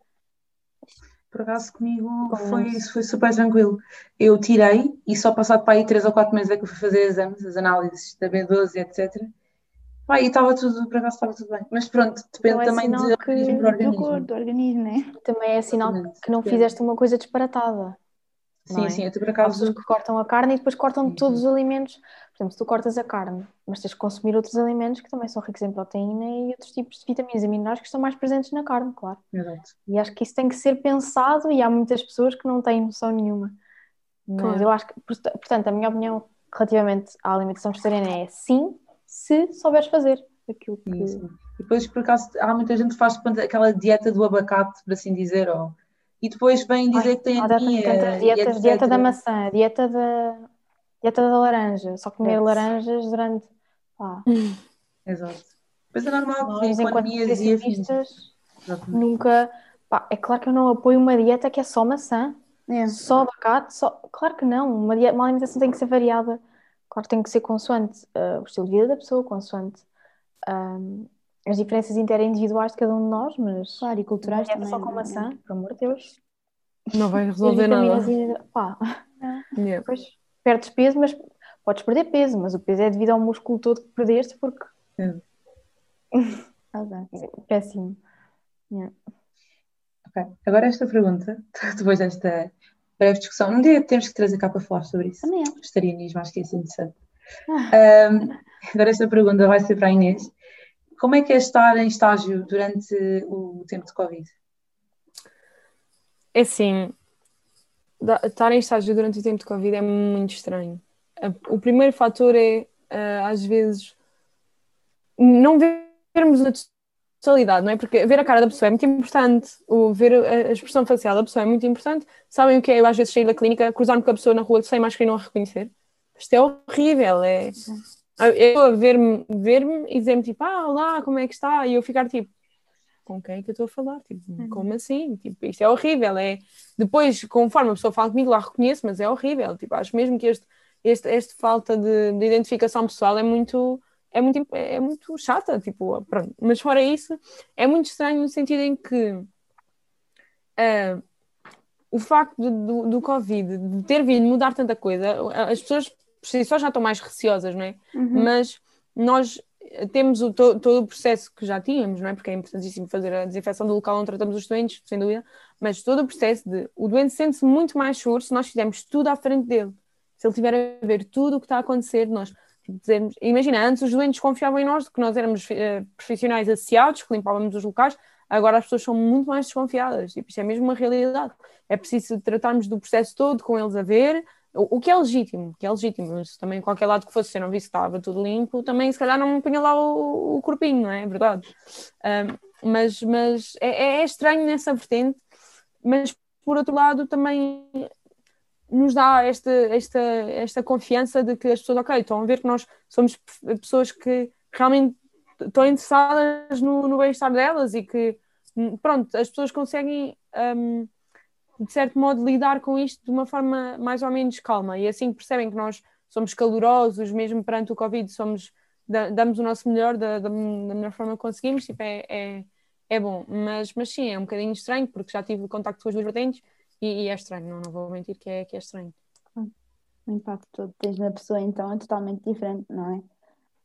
S4: Por acaso comigo foi, foi super tranquilo. Eu tirei e só passado para aí 3 ou 4 meses é que eu fui fazer exames, as análises da B12, etc. Pá, e estava tudo, por acaso estava tudo bem. Mas pronto, depende então é também de
S1: organismo para organismo. Do, do organismo, né?
S2: Também é sinal que não fizeste uma coisa disparatada.
S4: Sim,
S2: é?
S4: sim, eu por
S2: Há
S4: acaso.
S2: pessoas que cortam a carne e depois cortam
S4: Sim,
S2: todos os alimentos. Por exemplo, se tu cortas a carne, mas tens que consumir outros alimentos que também são ricos em proteína e outros tipos de vitaminas e minerais que estão mais presentes na carne, claro.
S4: Exato.
S2: E acho que isso tem que ser pensado e há muitas pessoas que não têm noção nenhuma. Mas
S3: Claro.
S2: eu acho que, porta- portanto, a minha opinião relativamente à alimentação vegetariana é sim, se souberes fazer aquilo que.
S4: Sim. E depois, por acaso, há muita gente que faz aquela dieta do abacate, por assim dizer, ou... e depois vem dizer
S2: Ai,
S4: que tem e
S2: dietas, dieta da maçã, dieta da, dieta da laranja, só comer laranjas durante. Pá, *laughs*
S4: Exato. Depois é normal que
S2: nós, enquanto
S4: e
S2: nutricionistas, nunca. Pá, é claro que eu não apoio uma dieta que é só maçã,
S1: É.
S2: só abacate, só. Claro que não, uma, dieta, uma alimentação tem que ser variada. Claro que tem que ser consoante ah, o estilo de vida da pessoa, consoante ahm, as diferenças interindividuais de cada um de nós, mas
S1: Claro, e culturais
S2: dieta
S1: também.
S2: só com
S1: não é?
S2: maçã, por amor de Deus.
S3: Não vai resolver nada.
S2: e- pá,
S3: Yeah.
S2: depois perdes peso, mas podes perder peso, mas o peso é devido ao músculo todo que perdeste, porque
S1: Exato. *laughs*
S2: péssimo. Yeah.
S4: Ok. Agora esta pergunta, *laughs* depois desta breve discussão, um dia temos que trazer cá para falar sobre isso.
S1: Também é.
S4: Vegetarianismo, acho que é interessante. Ahm, agora esta pergunta vai ser para a Inês. Como é que é estar em estágio durante o tempo de Covid?
S3: É assim, estar em estágio durante o tempo de Covid é muito estranho. O primeiro fator é, ah, às vezes, não vermos a totalidade, não é? Porque ver a cara da pessoa é muito importante, o ver a, a expressão facial da pessoa é muito importante. Sabem o que é eu às vezes sair da clínica, cruzar-me com a pessoa na rua sem máscara e não a reconhecer? Isto é horrível, é... Eu a ver-me ver e dizer-me tipo, ah, olá, como é que está? E eu ficar tipo, com quem é que eu estou a falar? Tipo, como assim? Tipo, isto é horrível. É... Depois, conforme a pessoa fala comigo, lá reconheço, mas é horrível. Tipo, acho mesmo que este, este, esta falta de, de identificação pessoal é muito, é muito, é muito chata. Tipo, pronto. Mas fora isso, é muito estranho no sentido em que ah, o facto de- do, do Covid de ter vindo mudar tanta coisa, as pessoas por si só já estão mais receosas, não é?
S1: Uhum.
S3: mas nós temos o, to- todo o processo que já tínhamos, não é? Porque é importantíssimo fazer a desinfecção do local onde tratamos os doentes, sem dúvida, mas todo o processo de o doente sente-se muito mais seguro se nós fizermos tudo à frente dele. Se ele tiver a ver tudo o que está a acontecer, nós dizermos, imagina, antes os doentes confiavam em nós, que nós éramos eh, profissionais associados, que limpávamos os locais, agora as pessoas são muito mais desconfiadas. Tipo, isto é mesmo uma realidade. É preciso tratarmos do processo todo com eles a ver, o, o que é legítimo, que é legítimo, mas também qualquer lado que fosse, se eu não que estava tudo limpo, também se calhar não punha lá o, o corpinho, não é? É verdade. Mas mas é, é- é estranho nessa vertente, mas por outro lado também nos dá esta, esta, esta confiança de que as pessoas, ok, estão a ver que nós somos pe- pessoas que realmente estão interessadas no, no bem-estar delas e que, hum, pronto, as pessoas conseguem, hum, de certo modo, lidar com isto de uma forma mais ou menos calma e assim que percebem que nós somos calorosos, mesmo perante o Covid, somos, da- damos o nosso melhor da, da, melhor forma que conseguimos, tipo, é, é, é bom, mas, mas sim, é um bocadinho estranho porque já tive contacto com as duas vertentes e, e é estranho, não, não vou mentir que é, que é estranho.
S1: O impacto todo que tens na pessoa, então, é totalmente diferente, não é?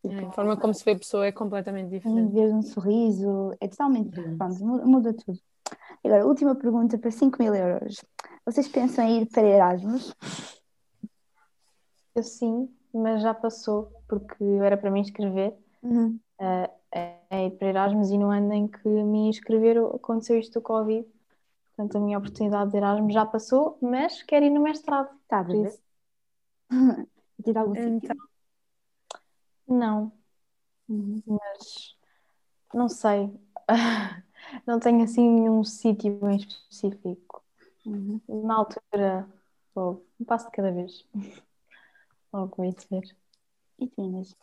S3: É, a forma como se vê a pessoa é completamente diferente.
S1: vez um sorriso, é totalmente diferente. Muda tudo. Agora, última pergunta para 5 mil euros. Vocês pensam em ir para Erasmus?
S2: Eu sim, mas já passou, porque era para mim inscrever
S1: Uhum.
S2: a, a ir para Erasmus e no ano em que me inscreveram aconteceu isto do Covid. Portanto, a minha oportunidade de Erasmus já passou, mas quero ir no mestrado.
S1: Está a
S2: Por
S1: ver? Tens *laughs* algum
S3: Então,
S1: sítio?
S2: não,
S1: Uhum.
S2: mas não sei. *laughs* Não tenho assim nenhum sítio em específico.
S1: Uhum.
S2: Na altura, logo, um passo de cada vez. *laughs* Logo vou ver.
S1: E tu, Inês?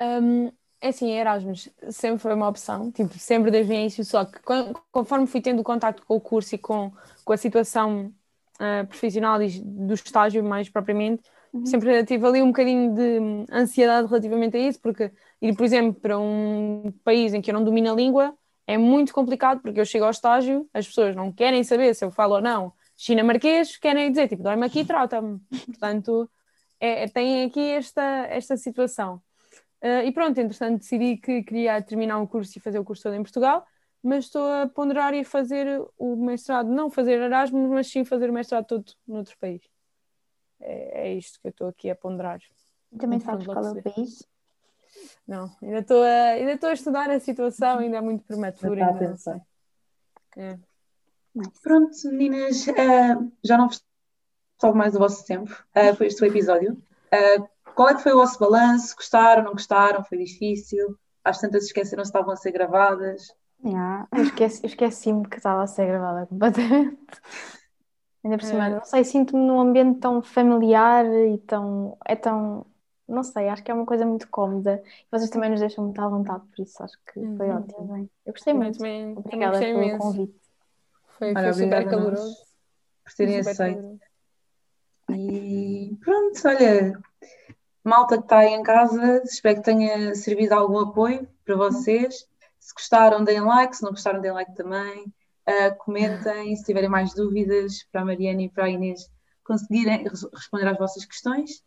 S3: Hum, é assim, Erasmus sempre foi uma opção, tipo, sempre desde o início, só que con- conforme fui tendo contacto com o curso e com, com a situação ah, profissional e do estágio mais propriamente,
S1: Uhum.
S3: sempre tive ali um bocadinho de ansiedade relativamente a isso, porque ir, por exemplo, para um país em que eu não domino a língua é muito complicado, porque eu chego ao estágio, as pessoas não querem saber se eu falo ou não chinamarquês, querem dizer, tipo, dói-me aqui, trata-me. Portanto, é, é- tem aqui esta, esta situação. Uh, e pronto, entretanto decidi que queria terminar o curso e fazer o curso todo em Portugal. mas estou a ponderar e fazer o mestrado, não fazer Erasmus, mas sim fazer o mestrado todo noutro país. É, é isto que eu estou aqui a ponderar.
S1: E também sabes qual é o país?
S3: Não, ainda estou a, ainda estou a estudar a situação, ainda é muito
S4: Já
S3: prematuro.
S4: está a
S3: ainda não sei. É.
S4: Pronto, meninas, eh, já não vos tomo mais o vosso tempo. Eh, foi este o episódio. Eh, qual é que foi o vosso balanço? Gostaram, não gostaram? Foi difícil? Às tantas esqueceram se estavam a ser gravadas?
S1: Yeah.
S2: Eu esqueci- esqueci-me que estava a ser gravada completamente. Ainda por cima,
S3: É.
S2: não sei, sinto-me num ambiente tão familiar e tão. É tão. Não sei, acho que é uma coisa muito cómoda. E vocês também nos deixam muito à vontade, por isso acho que foi
S3: Uhum.
S2: ótimo. Eu gostei
S3: Eu
S2: muito.
S3: também, também
S2: Obrigada
S3: gostei
S2: pelo
S3: imenso.
S2: convite.
S3: Foi,
S4: Olha,
S3: foi super caloroso.
S4: por terem aceito. E pronto, olha, malta que está aí em casa, espero que tenha servido algum apoio para vocês. Se gostaram, deem like, se não gostaram, deem like também. Ah, comentem, se tiverem mais dúvidas para a Mariana e para a Inês conseguirem res- responder às vossas questões.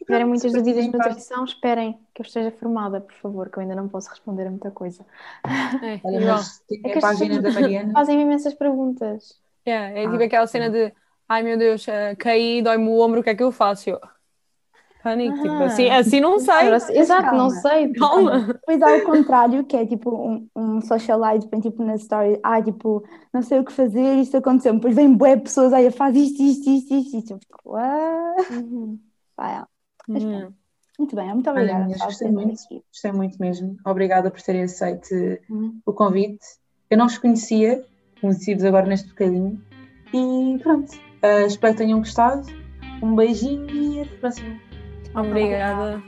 S4: E
S2: Se tiverem muitas dúvidas de
S4: para-
S2: nutrição, esperem que eu esteja formada, por favor, que eu ainda não posso responder a muita coisa.
S3: É, *laughs*
S4: Olha,
S3: igual.
S4: mas tem
S2: É que
S4: a página da Mariana. *laughs*
S2: fazem imensas perguntas.
S3: Yeah, é
S4: Ah,
S3: tipo aquela cena de ai meu Deus, eh, caí, dói-me o ombro, o que é que eu faço? Eu, pânico, tipo,
S2: Ah.
S3: assim, assim não sei.
S2: Agora, Exato, não
S1: calma.
S2: sei. tipo,
S3: Calma.
S1: Depois há o contrário, que é tipo um, um socialite, põe tipo na story, ah, tipo, não sei o que fazer, isto aconteceu. Depois vem bué pessoas, aí faz isto, isto, isto, isto, isto. Eu fico, "Ah."
S2: Uhum.
S1: Pá, é. Mas pronto.
S3: Hum.
S1: Muito bem, muito
S4: Olha,
S1: obrigada. por
S4: gostei muito.
S1: aqui.
S4: Gostei muito mesmo. Obrigada por terem aceito
S1: Uhum.
S4: o convite. Eu não os conhecia, conheci-vos agora neste bocadinho. E pronto, ah, espero que tenham gostado. Um beijinho e até a próxima.
S3: Obrigada.